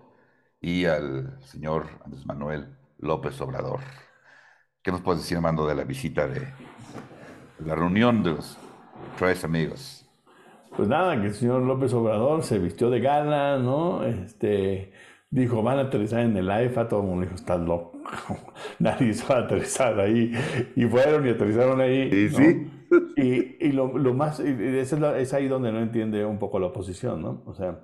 y al señor Andrés Manuel López Obrador. ¿Qué nos puedes decir, Armando, de la visita de la reunión de los tres amigos? Pues nada, que el señor López Obrador se vistió de gala, ¿no? Este, dijo, van a aterrizar en el AIFA, todo el mundo dijo, estás loco, nadie se va a aterrizar ahí. Y fueron y aterrizaron ahí. Y sí. Y, y lo, lo, más, es, es, ahí donde no entiende un poco la oposición, ¿no? O sea,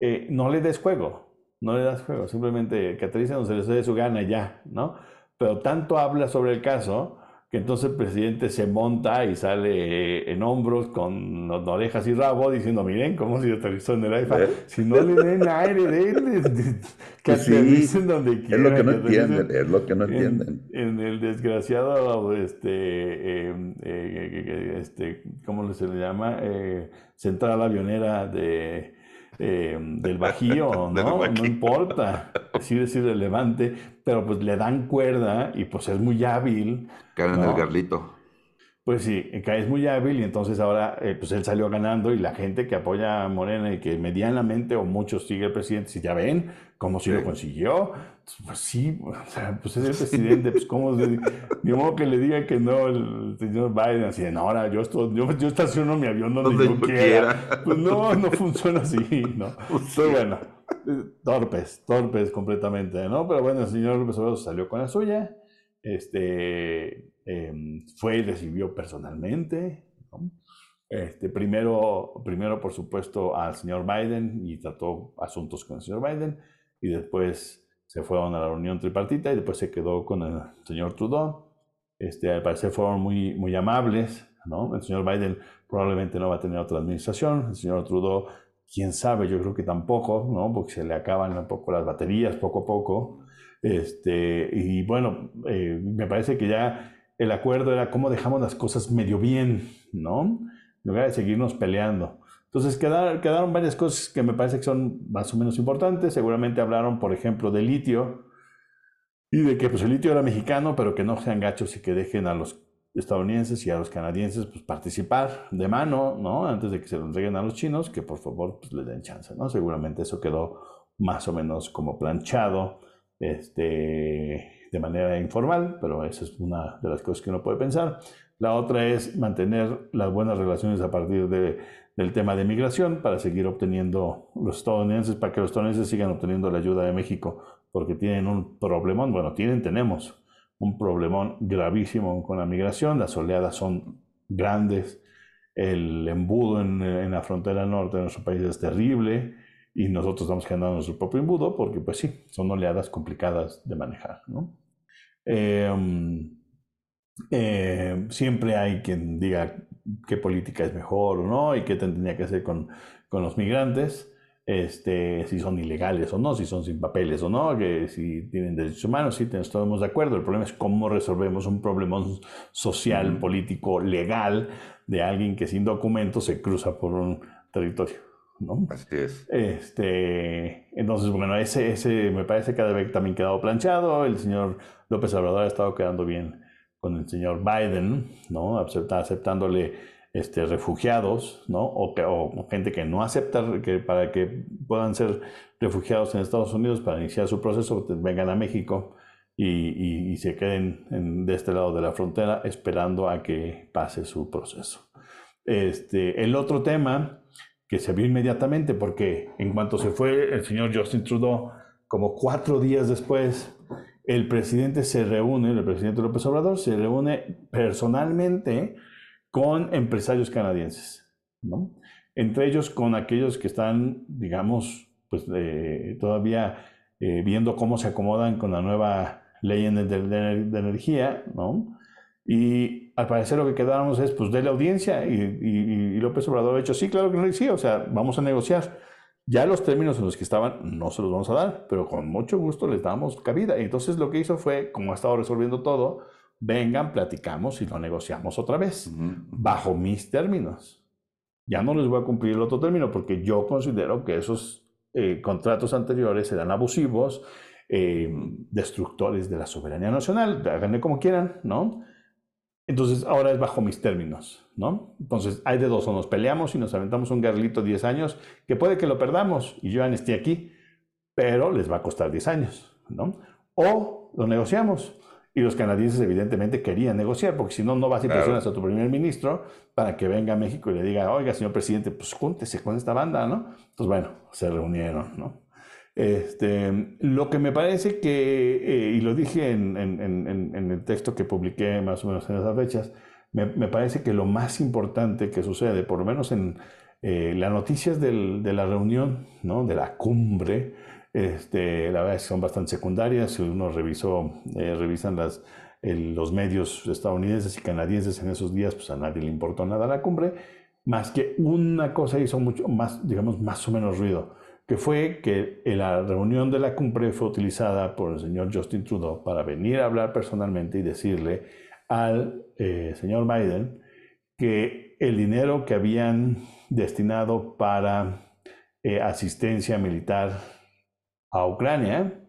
eh, no le des juego, no le das juego, simplemente que aterricen donde se les dé su gana ya, ¿no? Pero tanto habla sobre el caso que entonces el presidente se monta y sale en hombros con orejas y rabo diciendo, miren cómo se aterrizó en el AIFA. ¿Eh? Si no le den aire, denle, que pues aterricen donde quieran. Es lo que no entienden, es lo que no entienden. En, el desgraciado, este, em, eh, este, ¿cómo se le llama? Eh, central avionera de eh, del Bajío, ¿no? No importa, sí es irrelevante, pero pues le dan cuerda y pues es muy hábil. Cae en el garlito. Pues sí, es muy hábil y entonces ahora eh, pues él salió ganando y la gente que apoya a Morena y que medianamente o muchos sigue el presidente, si ya ven cómo si lo consiguió, pues sí, o sea, pues es el presidente, pues cómo, ni modo que le diga que no el señor Biden, así de, no, ahora yo, estoy, yo, yo, estaciono mi avión donde, yo, quiera. Pues no, no funciona así, ¿no? Pues Pero bueno, eh, torpes, torpes completamente, ¿no? Pero bueno, el señor López Obrador salió con la suya, este Em, fue y recibió personalmente. Este, primero, primero, por supuesto, al señor Biden y trató asuntos con el señor Biden y después se fueron a la reunión tripartita y después se quedó con el señor Trudeau. Este, al parecer fueron muy, muy amables. ¿no? El señor Biden probablemente no va a tener otra administración. El señor Trudeau, quién sabe, yo creo que tampoco, ¿no? porque se le acaban un poco las baterías poco a poco. Este, y bueno, eh, me parece que ya el acuerdo era cómo dejamos las cosas medio bien, ¿no? En lugar de seguirnos peleando. Entonces quedaron, quedaron varias cosas que me parece que son más o menos importantes. Seguramente hablaron, por ejemplo, de litio y de que pues, el litio era mexicano, pero que no sean gachos y que dejen a los estadounidenses y a los canadienses pues, participar de mano, ¿no? Antes de que se lo entreguen a los chinos, que por favor pues, les den chance, ¿no? Seguramente eso quedó más o menos como planchado. Este, de manera informal, pero esa es una de las cosas que uno puede pensar. La otra es mantener las buenas relaciones a partir de, del tema de migración para seguir obteniendo los estadounidenses, para que los estadounidenses sigan obteniendo la ayuda de México, porque tienen un problemón, bueno, tienen, tenemos un problemón gravísimo con la migración, las oleadas son grandes, el embudo en, en la frontera norte de nuestro país es terrible, y nosotros estamos generando nuestro propio embudo porque, pues sí, son oleadas complicadas de manejar. ¿no? Em, eh, siempre hay quien diga qué política es mejor o no y qué tendría que hacer con, con los migrantes. Este, si son ilegales o no, si son sin papeles o no, que si tienen derechos humanos, sí, estamos de acuerdo. El problema es cómo resolvemos un problema social, político, legal de alguien que sin documentos se cruza por un territorio. ¿No? Así es. Este, entonces, bueno, ese, ese me parece que debe también quedado planchado. El señor López Obrador ha estado quedando bien con el señor Biden, ¿no? aceptándole este, refugiados, ¿no? O, o, gente que no acepta que para que puedan ser refugiados en Estados Unidos para iniciar su proceso, vengan a México y, y, se queden de este lado de la frontera esperando a que pase su proceso. Este, el otro tema que se vio inmediatamente, porque en cuanto se fue el señor Justin Trudeau, como cuatro días después, el presidente se reúne, el presidente López Obrador se reúne personalmente con empresarios canadienses, ¿no? Entre ellos con aquellos que están, digamos, pues eh, todavía eh, viendo cómo se acomodan con la nueva ley de, de, energía, ¿no? Y al parecer lo que quedamos es, pues, de la audiencia y, y, López Obrador ha dicho, sí, claro que no, sí, o sea, vamos a negociar. Ya los términos en los que estaban no se los vamos a dar, pero con mucho gusto les damos cabida. Entonces lo que hizo fue, como ha estado resolviendo todo, vengan, platicamos y lo negociamos otra vez, bajo mis términos. Ya no les voy a cumplir el otro término porque yo considero que esos eh, contratos anteriores eran abusivos, eh, destructores de la soberanía nacional, háganle como quieran, ¿no? Entonces ahora es bajo mis términos, ¿no? Entonces hay de dos, o nos peleamos y nos aventamos un garlito 10 años, que puede que lo perdamos y yo ya esté aquí, pero les va a costar 10 años, ¿no? O lo negociamos y los canadienses evidentemente querían negociar, porque si no, no vas y presionas a tu primer ministro para que venga a México y le diga, oiga, señor presidente, pues júntese con esta banda, ¿no? Entonces, bueno, se reunieron, ¿no? Este, lo que me parece que, eh, y lo dije en, el texto que publiqué más o menos en esas fechas, me, parece que lo más importante que sucede, por lo menos en eh, las noticias de la reunión, ¿no? de la cumbre, este, la verdad es que son bastante secundarias. Si uno revisó, eh, revisan los medios estadounidenses y canadienses en esos días, pues a nadie le importó nada la cumbre, más que una cosa hizo mucho más, digamos, más o menos ruido, que fue que la reunión de la cumbre fue utilizada por el señor Justin Trudeau para venir a hablar personalmente y decirle al eh, señor Biden que el dinero que habían destinado para eh, asistencia militar a Ucrania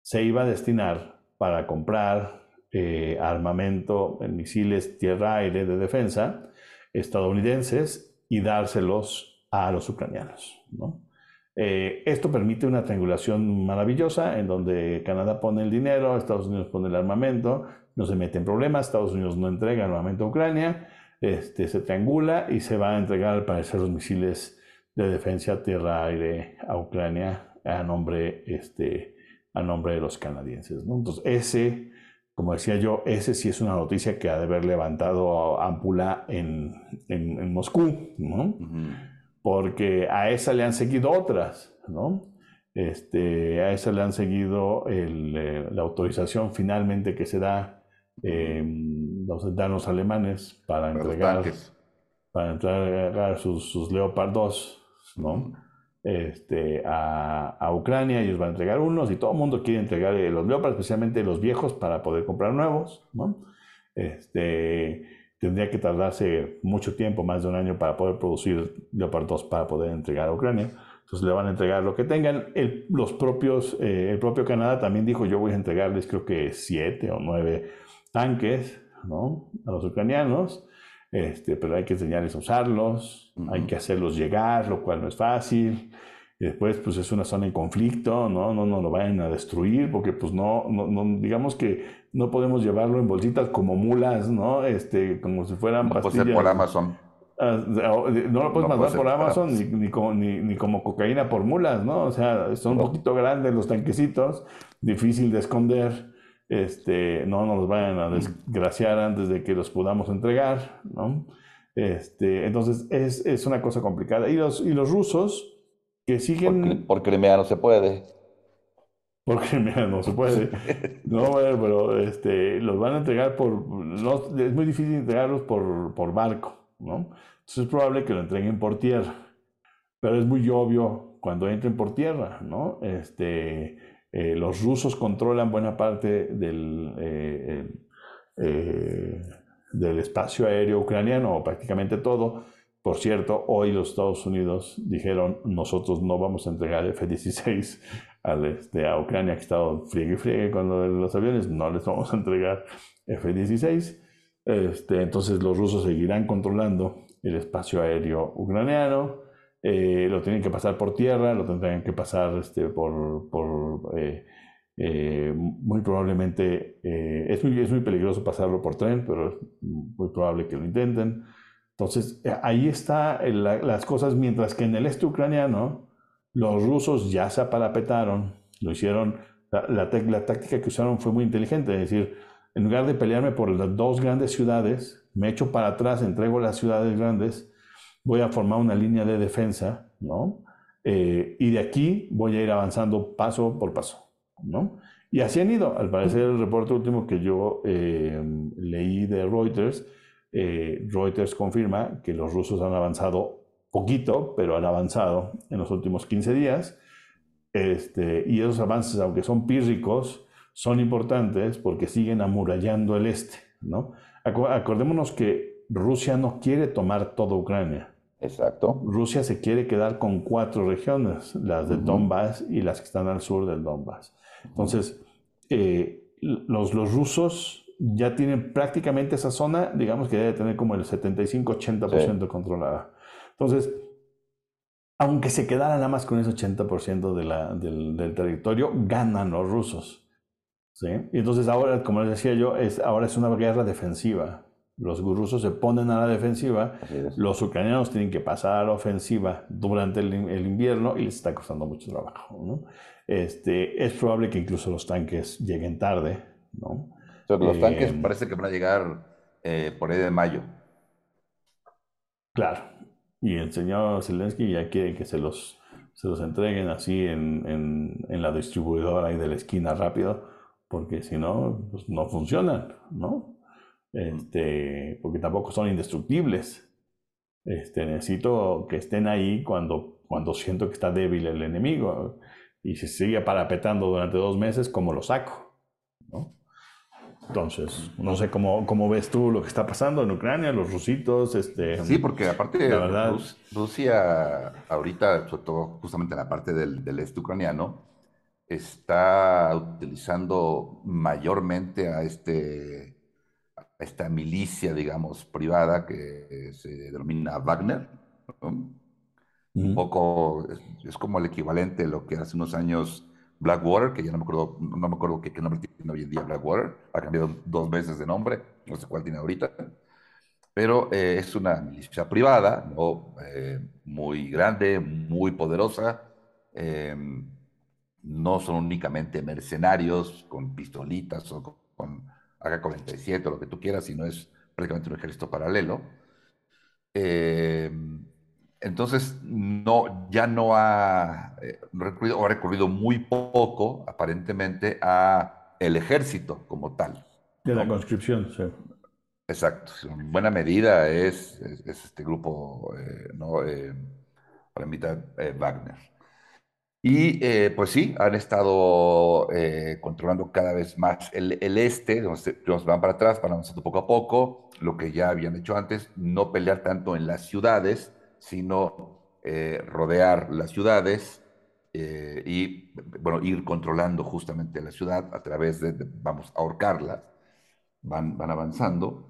se iba a destinar para comprar eh, armamento en misiles tierra-aire de defensa estadounidenses y dárselos a los ucranianos. Eh, esto permite una triangulación maravillosa en donde Canadá pone el dinero, Estados Unidos pone el armamento, no se mete en problemas, Estados Unidos no entrega armamento a Ucrania, este, se triangula y se va a entregar al parecer los misiles de defensa tierra-aire a Ucrania a nombre, este, a nombre de los canadienses. Entonces, ese, como decía yo, ese sí es una noticia que ha de haber levantado Ampula en, en, Moscú, ¿no? Porque a esa le han seguido otras, ¿no? Este, a esa le han seguido eh, la autorización finalmente que se da eh, los alemanes para entregar, para entregar sus, sus Leopard 2, ¿no? este, a, Ucrania, ellos van a entregar unos y todo el mundo quiere entregar eh, los Leopard, especialmente los viejos, para poder comprar nuevos, ¿no? Este, tendría que tardarse mucho tiempo, más de un año, para poder producir Leopard 2 para poder entregar a Ucrania. Entonces le van a entregar lo que tengan. los propios, eh, el propio Canadá también dijo, yo voy a entregarles creo que siete o nueve tanques, ¿no? A los ucranianos. Este, pero hay que enseñarles a usarlos, hay que hacerlos llegar, lo cual no es fácil. Y después, pues es una zona en conflicto, ¿no? No nos lo vayan a destruir, porque pues no, no, digamos que no podemos llevarlo en bolsitas como mulas, ¿no? Este, como si fueran no pastillas. por Amazon. Ah, no lo puedes mandar por Amazon ni, ni, como, ni, ni, como cocaína por mulas, ¿no? O sea, son un poquito grandes los tanquecitos, difícil de esconder este, no nos vayan a desgraciar antes de que los podamos entregar, ¿no? Este, entonces es, es, una cosa complicada. Y los, y los rusos que siguen... Por, Crimea no se puede. Por Crimea no se puede. No, pero este, los van a entregar por... No, es muy difícil entregarlos por, por barco, ¿no? Entonces es probable que lo entreguen por tierra. Pero es muy obvio cuando entren por tierra, ¿no? Este, eh, los rusos controlan buena parte del, eh, eh, del espacio aéreo ucraniano, o prácticamente todo, Por cierto, hoy los Estados Unidos dijeron, nosotros no vamos a entregar F-16 este, a Ucrania, que ha estado friegue y friegue con los aviones, no les vamos a entregar F-16. Este, entonces los rusos seguirán controlando el espacio aéreo ucraniano. Eh, lo tienen que pasar por tierra, lo tendrán que pasar este, por, por eh, eh, muy probablemente, es, muy, es muy peligroso pasarlo por tren, pero es muy probable que lo intenten. Entonces, eh, ahí están eh, las cosas, mientras que en el este ucraniano los rusos ya se aparapetaron, lo hicieron, la, táctica que usaron fue muy inteligente, es decir, en lugar de pelearme por las dos grandes ciudades, me echo para atrás, entrego las ciudades grandes, voy a formar una línea de defensa, ¿no? Eh, y de aquí voy a ir avanzando paso por paso, ¿no? Y así han ido. Al parecer, el reporte último que yo leí de Reuters eh, Reuters confirma que los rusos han avanzado poquito, pero han avanzado en los últimos 15 días. Este, y esos avances, aunque son pírricos, son importantes porque siguen amurallando el este. ¿no? Acordémonos que Rusia no quiere tomar toda Ucrania. Exacto. Rusia se quiere quedar con cuatro regiones, las de Donbass y las que están al sur del Donbass. Entonces, eh, los, los rusos ya tienen prácticamente esa zona, digamos que debe tener como el 75-80% controlada. Entonces, aunque se quedara nada más con ese 80% de la, del, del, territorio, ganan los rusos. ¿sí? Y entonces ahora, como les decía yo, es, ahora es una guerra defensiva. Los rusos se ponen a la defensiva, los ucranianos tienen que pasar a la ofensiva durante el, el invierno y les está costando mucho trabajo. ¿no? Este, es probable que incluso los tanques lleguen tarde. ¿no? los tanques em, parece que van a llegar eh, por ahí de mayo. Claro. Y el señor Zelensky ya quiere que se los, se los entreguen así en, en, la distribuidora ahí de la esquina rápido, porque si no, pues no funcionan, ¿no? Este, porque tampoco son indestructibles. Este, necesito que estén ahí cuando, cuando siento que está débil el enemigo. Y si sigue parapetando durante dos meses, ¿cómo lo saco? ¿no? Entonces, no sé cómo, cómo ves tú lo que está pasando en Ucrania, los rusitos. Este, sí, porque aparte la verdad, Rusia, ahorita, sobre todo justamente en la parte del, del este ucraniano, está utilizando mayormente a, este, a esta milicia, digamos, privada que se denomina Wagner. Un poco, es, es, como el equivalente de lo que hace unos años Blackwater, que ya no me acuerdo, no me acuerdo qué, nombre tiene hoy en día Blackwater, ha cambiado dos veces de nombre, no sé cuál tiene ahorita, pero eh, es una milicia privada. Eh, muy grande, muy poderosa, em, no son únicamente mercenarios con pistolitas o con, AK-47 o lo que tú quieras, sino es prácticamente un ejército paralelo. Eh, entonces, no, ya no ha, eh, recurrido, ha recurrido muy poco, aparentemente, a el ejército como tal. De la conscripción, sí. Exacto. En buena medida es, este grupo, eh, ¿no? Eh, para mitad Wagner. Y pues sí, han estado controlando cada vez más el, el este, nos van para atrás, van avanzando poco a poco, lo que ya habían hecho antes, no pelear tanto en las ciudades, sino eh, rodear las ciudades eh, y, bueno, ir controlando justamente la ciudad a través de, vamos, ahorcarla, van, van avanzando.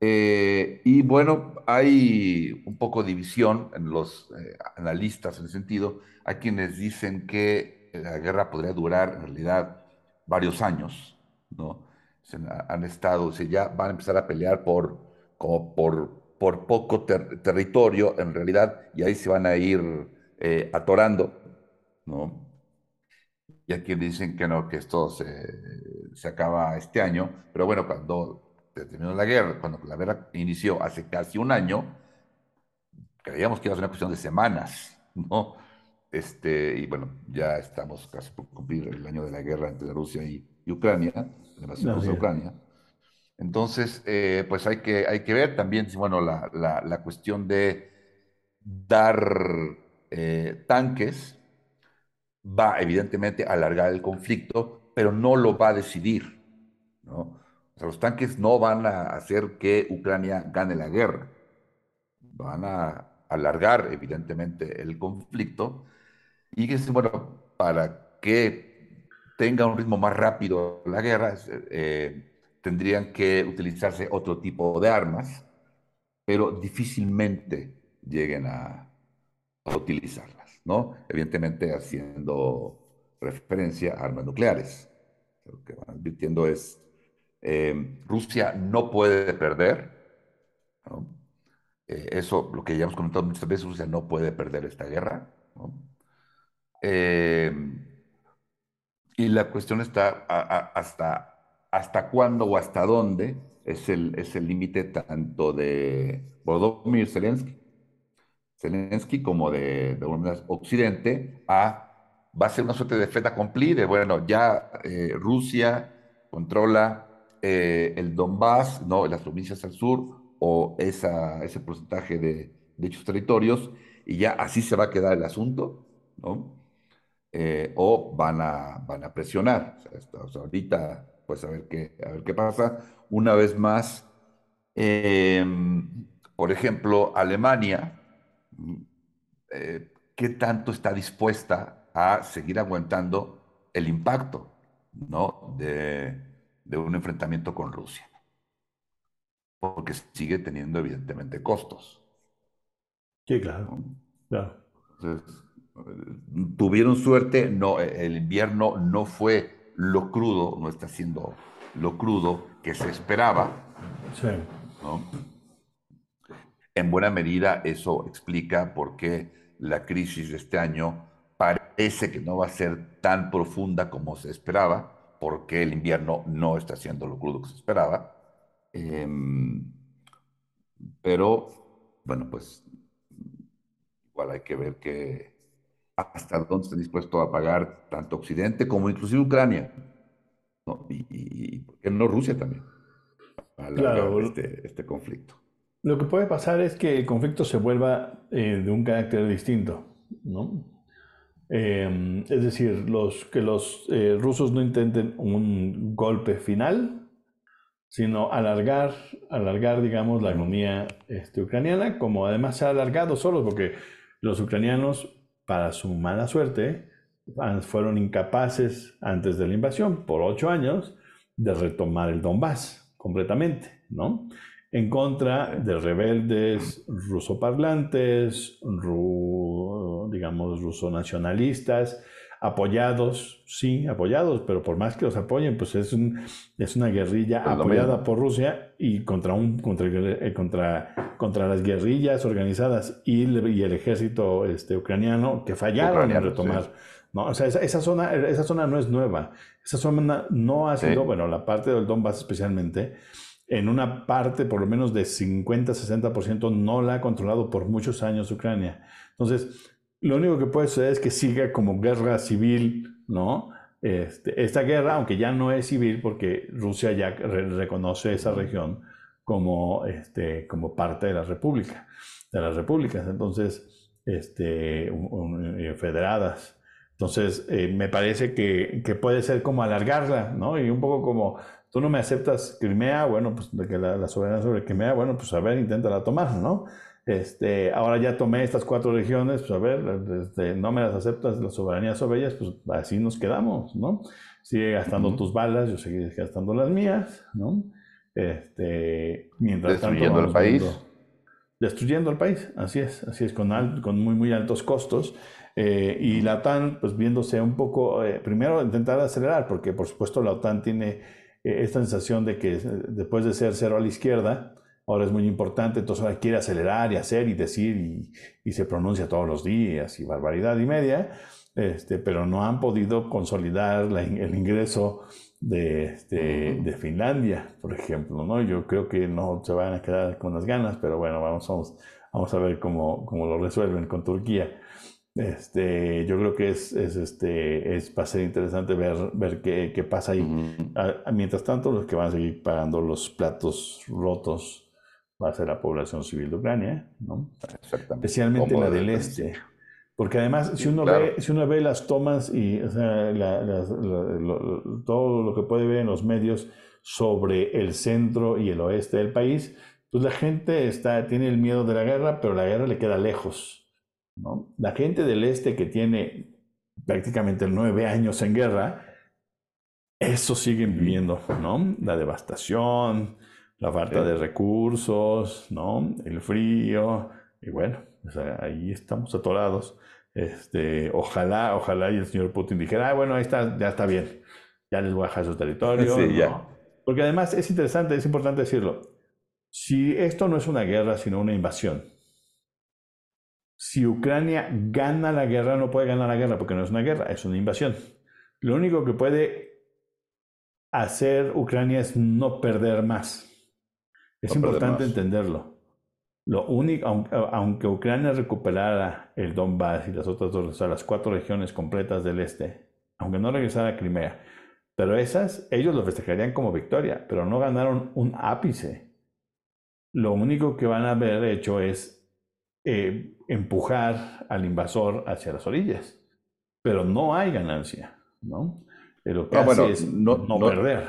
Eh, y bueno, hay un poco de división en los analistas en ese sentido. Hay quienes dicen que la guerra podría durar en realidad varios años, ¿no? Se han estado, se ya van a empezar a pelear por, como por por poco territorio en realidad y ahí se van a ir eh, atorando, ¿no? Y aquí dicen que no, que esto se, se, acaba este año, pero bueno, cuando terminó la guerra, cuando la guerra inició hace casi un año, creíamos que iba a ser una cuestión de semanas, ¿no? Este, y bueno, ya estamos casi por cumplir el año de la guerra entre Rusia y, Ucrania, de la Ucrania. Entonces, eh, pues hay que, hay que ver también, bueno, la, la, cuestión de dar eh, tanques va evidentemente a alargar el conflicto, pero no lo va a decidir, ¿no? Los tanques no van a hacer que Ucrania gane la guerra, van a alargar evidentemente el conflicto y que, bueno, para que tenga un ritmo más rápido la guerra, eh, tendrían que utilizarse otro tipo de armas, pero difícilmente lleguen a, utilizarlas, ¿no? Evidentemente haciendo referencia a armas nucleares. Lo que van advirtiendo es, eh, Rusia no puede perder, eh, eso, lo que ya hemos comentado muchas veces, Rusia no puede perder esta guerra, eh, y la cuestión está hasta, hasta cuándo o hasta dónde es el es el límite tanto de Volodymyr Zelensky, Zelensky como de, de Occidente a va a ser una suerte de feta accompli de, bueno, ya eh, Rusia controla eh, el Donbass, ¿no? las provincias al sur, o esa, ese porcentaje de dichos territorios, y ya así se va a quedar el asunto, ¿no? Eh, o van a, van a presionar. Ahorita, pues a ver qué, a ver qué pasa. Una vez más, em, por ejemplo, Alemania, ¿qué tanto está dispuesta a seguir aguantando el impacto ¿no? de, un enfrentamiento con Rusia. Porque sigue teniendo evidentemente costos. Sí, claro. tuvieron suerte, no, el invierno no fue lo crudo, no está siendo lo crudo que se esperaba. Sí. En buena medida eso explica por qué la crisis de este año parece que no va a ser tan profunda como se esperaba, porque el invierno no está siendo lo crudo que se esperaba. Em, pero, bueno, pues igual hay que ver que hasta dónde está dispuesto a pagar tanto Occidente como inclusive Ucrania. Y, ¿por qué no Rusia también? claro, este, este, conflicto. Lo que puede pasar es que el conflicto se vuelva eh, de un carácter distinto, ¿no? Em, es decir, los, que los eh, rusos no intenten un golpe final, sino alargar, alargar digamos, la economía este, ucraniana, como además se ha alargado solo porque los ucranianos, para su mala suerte, fueron incapaces antes de la invasión, por ocho años, de retomar el Donbass completamente, ¿no? en contra de rebeldes rusoparlantes, ru, digamos, rusonacionalistas, apoyados, sí, apoyados, pero por más que los apoyen, pues es, un, es una guerrilla apoyada por Rusia y contra, un, contra, eh, contra, contra las guerrillas organizadas y el, y el ejército este, ucraniano que fallaron en retomar. ¿no? O sea, esa, zona, esa zona no es nueva. Esa zona no ha sido, bueno, la parte del Donbass especialmente, en una parte, por lo menos de 50-60%, no la ha controlado por muchos años Ucrania. Entonces, lo único que puede suceder es que siga como guerra civil, ¿no? Este, esta guerra, aunque ya no es civil, porque Rusia ya reconoce esa región como, este, como parte de la república, de las repúblicas, entonces, este, eh, federadas. Entonces, eh, me parece que, que, puede ser como alargarla, ¿no? Y un poco como tú no me aceptas Crimea, bueno, pues de que la, soberanía sobre Crimea, bueno, pues a ver, inténtala tomar, ¿no? Este, ahora ya tomé estas cuatro regiones, pues a ver, este, no me las aceptas la soberanía sobre ellas, pues así nos quedamos, ¿no? Sigue gastando tus balas, yo seguiré gastando las mías, ¿no? Este, mientras destruyendo el país. destruyendo el país, así es, así es, con, con muy, muy altos costos. Eh, y la OTAN, pues viéndose un poco, eh, primero intentar acelerar, porque por supuesto la OTAN tiene eh, esta sensación de que después de ser cero a la izquierda, ahora es muy importante, entonces ahora quiere acelerar y hacer y decir y, y se pronuncia todos los días y barbaridad y media, este, pero no han podido consolidar el ingreso de, este, de, Finlandia, por ejemplo. ¿no? Yo creo que no se van a quedar con las ganas, pero bueno, vamos, vamos, vamos a ver cómo, cómo lo resuelven con Turquía. Este, yo creo que es, es, este, es, va a ser interesante ver, ver qué, qué pasa ahí. mientras tanto, los que van a seguir pagando los platos rotos va a ser la población civil de Ucrania, ¿no? especialmente la del este. Porque además, si uno, ve, si uno ve las tomas y o sea, todo lo que puede ver en los medios sobre el centro y el oeste del país, Entonces la gente está, tiene el miedo de la guerra, pero la guerra le queda lejos. ¿no? La gente del este que tiene prácticamente nueve años en guerra, eso siguen viviendo, ¿no? La devastación, la falta de recursos, ¿no? El frío, y bueno, ahí estamos atorados. Este, ojalá, ojalá y el señor Putin dijera, ah, bueno, ahí está, ya está bien, ya les voy a dejar su territorio. Sí, ya. Porque además es interesante, es importante decirlo, si esto no es una guerra, sino una invasión, si Ucrania gana la guerra, no puede ganar la guerra porque no es una guerra, es una invasión. Lo único que puede hacer Ucrania es no perder más. Es importante entenderlo. Lo único, aunque, Ucrania recuperara el Donbass y las otras dos, o sea, las cuatro regiones completas del este, aunque no regresara a Crimea, pero esas ellos lo festejarían como victoria, pero no ganaron un ápice. Lo único que van a haber hecho es eh, empujar al invasor hacia las orillas, pero no hay ganancia, ¿no? Lo que hace es no, no, perder.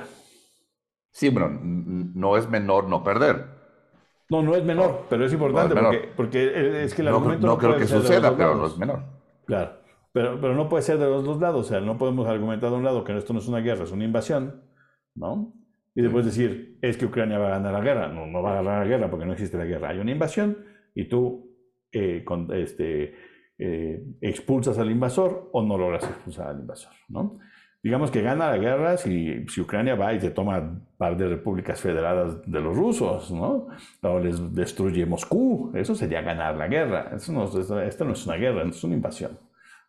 Sí, bueno, no es menor no perder. No, no es menor, pero es importante porque, es que el argumento no, creo que suceda, pero no es menor. Claro, pero, pero no puede ser de los dos lados, o sea, no podemos argumentar de un lado que esto no es una guerra, es una invasión, ¿no? Y después decir, es que Ucrania va a ganar la guerra. No, no va a ganar la guerra porque no existe la guerra. Hay una invasión y tú eh, con, este, eh, expulsas al invasor o no logras expulsar al invasor, ¿no? Digamos que gana la guerra si, si Ucrania va y se toma un par de repúblicas federadas de los rusos, ¿no? O les destruye Moscú, eso sería ganar la guerra. Eso no, esto no es una guerra, es una invasión,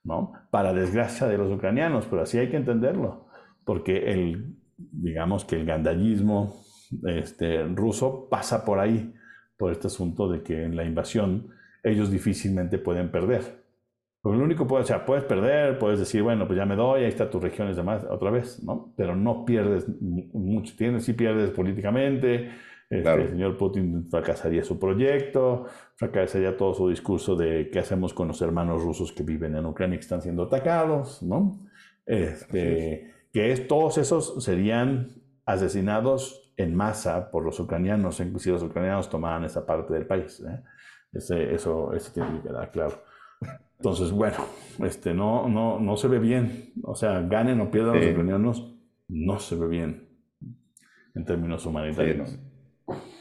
¿no? Para desgracia de los ucranianos, pero así hay que entenderlo, porque el, digamos que el gandallismo este, ruso pasa por ahí, por este asunto de que en la invasión ellos difícilmente pueden perder. Porque lo único que puedes, o sea, puedes perder, puedes decir, bueno, pues ya me doy, ahí está tus regiones demás, otra vez, ¿no? Pero no pierdes mucho, tienes, sí pierdes políticamente, este, el señor Putin fracasaría su proyecto, fracasaría todo su discurso de qué hacemos con los hermanos rusos que viven en Ucrania y que están siendo atacados, ¿no? Este, que es, todos esos serían asesinados en masa por los ucranianos, si los ucranianos tomaran esa parte del país. ¿eh? Ese, eso, eso tiene que quedar claro. Entonces, bueno, este, no, no, no se ve bien. O sea, ganen o pierdan los ucranianos, no se ve bien en términos humanitarios.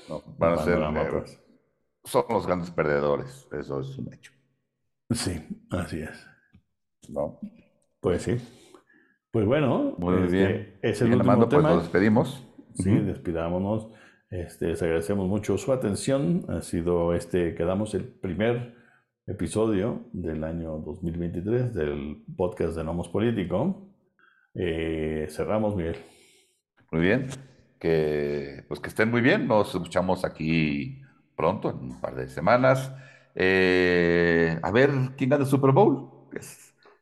no, van a ser, pues. son los grandes perdedores, eso es un hecho. Sí, así es. ¿No? Pues sí. Pues bueno, muy este, bien. Es el último pues, tema. Pues nos despedimos. Sí, despidámonos. Este, les agradecemos mucho su atención. Ha sido este, quedamos el primer episodio del año 2023 del podcast de Nomos Político. Eh, cerramos, Miguel. Muy bien. Que, pues que estén muy bien. Nos escuchamos aquí pronto, en un par de semanas. Eh, a ver quién gana el Super Bowl.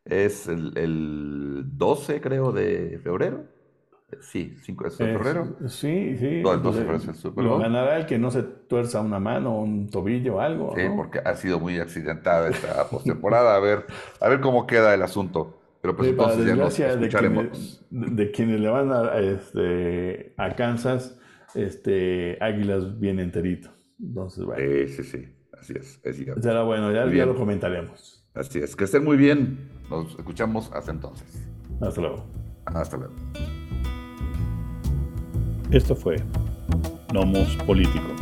Es, el, el 12, creo, de febrero. Sí, 5 de febrero. sí, sí. Todo el 12 de febrero es el Super Bowl. Lo ganará el que no se tuerza una mano, un tobillo, algo. Sí, porque ha sido muy accidentada esta postemporada. A ver, a ver cómo queda el asunto. Pero pues entonces ya nos escucharemos. De quienes, le van a, este, a Kansas, este, Águilas bien enterito. Entonces, bueno. Sí, sí, sí. Así es. Será bueno, ya, ya lo comentaremos. Así es. Que estén muy bien. Nos escuchamos hasta entonces. Hasta luego. Hasta luego. Esto fue Nomos Político.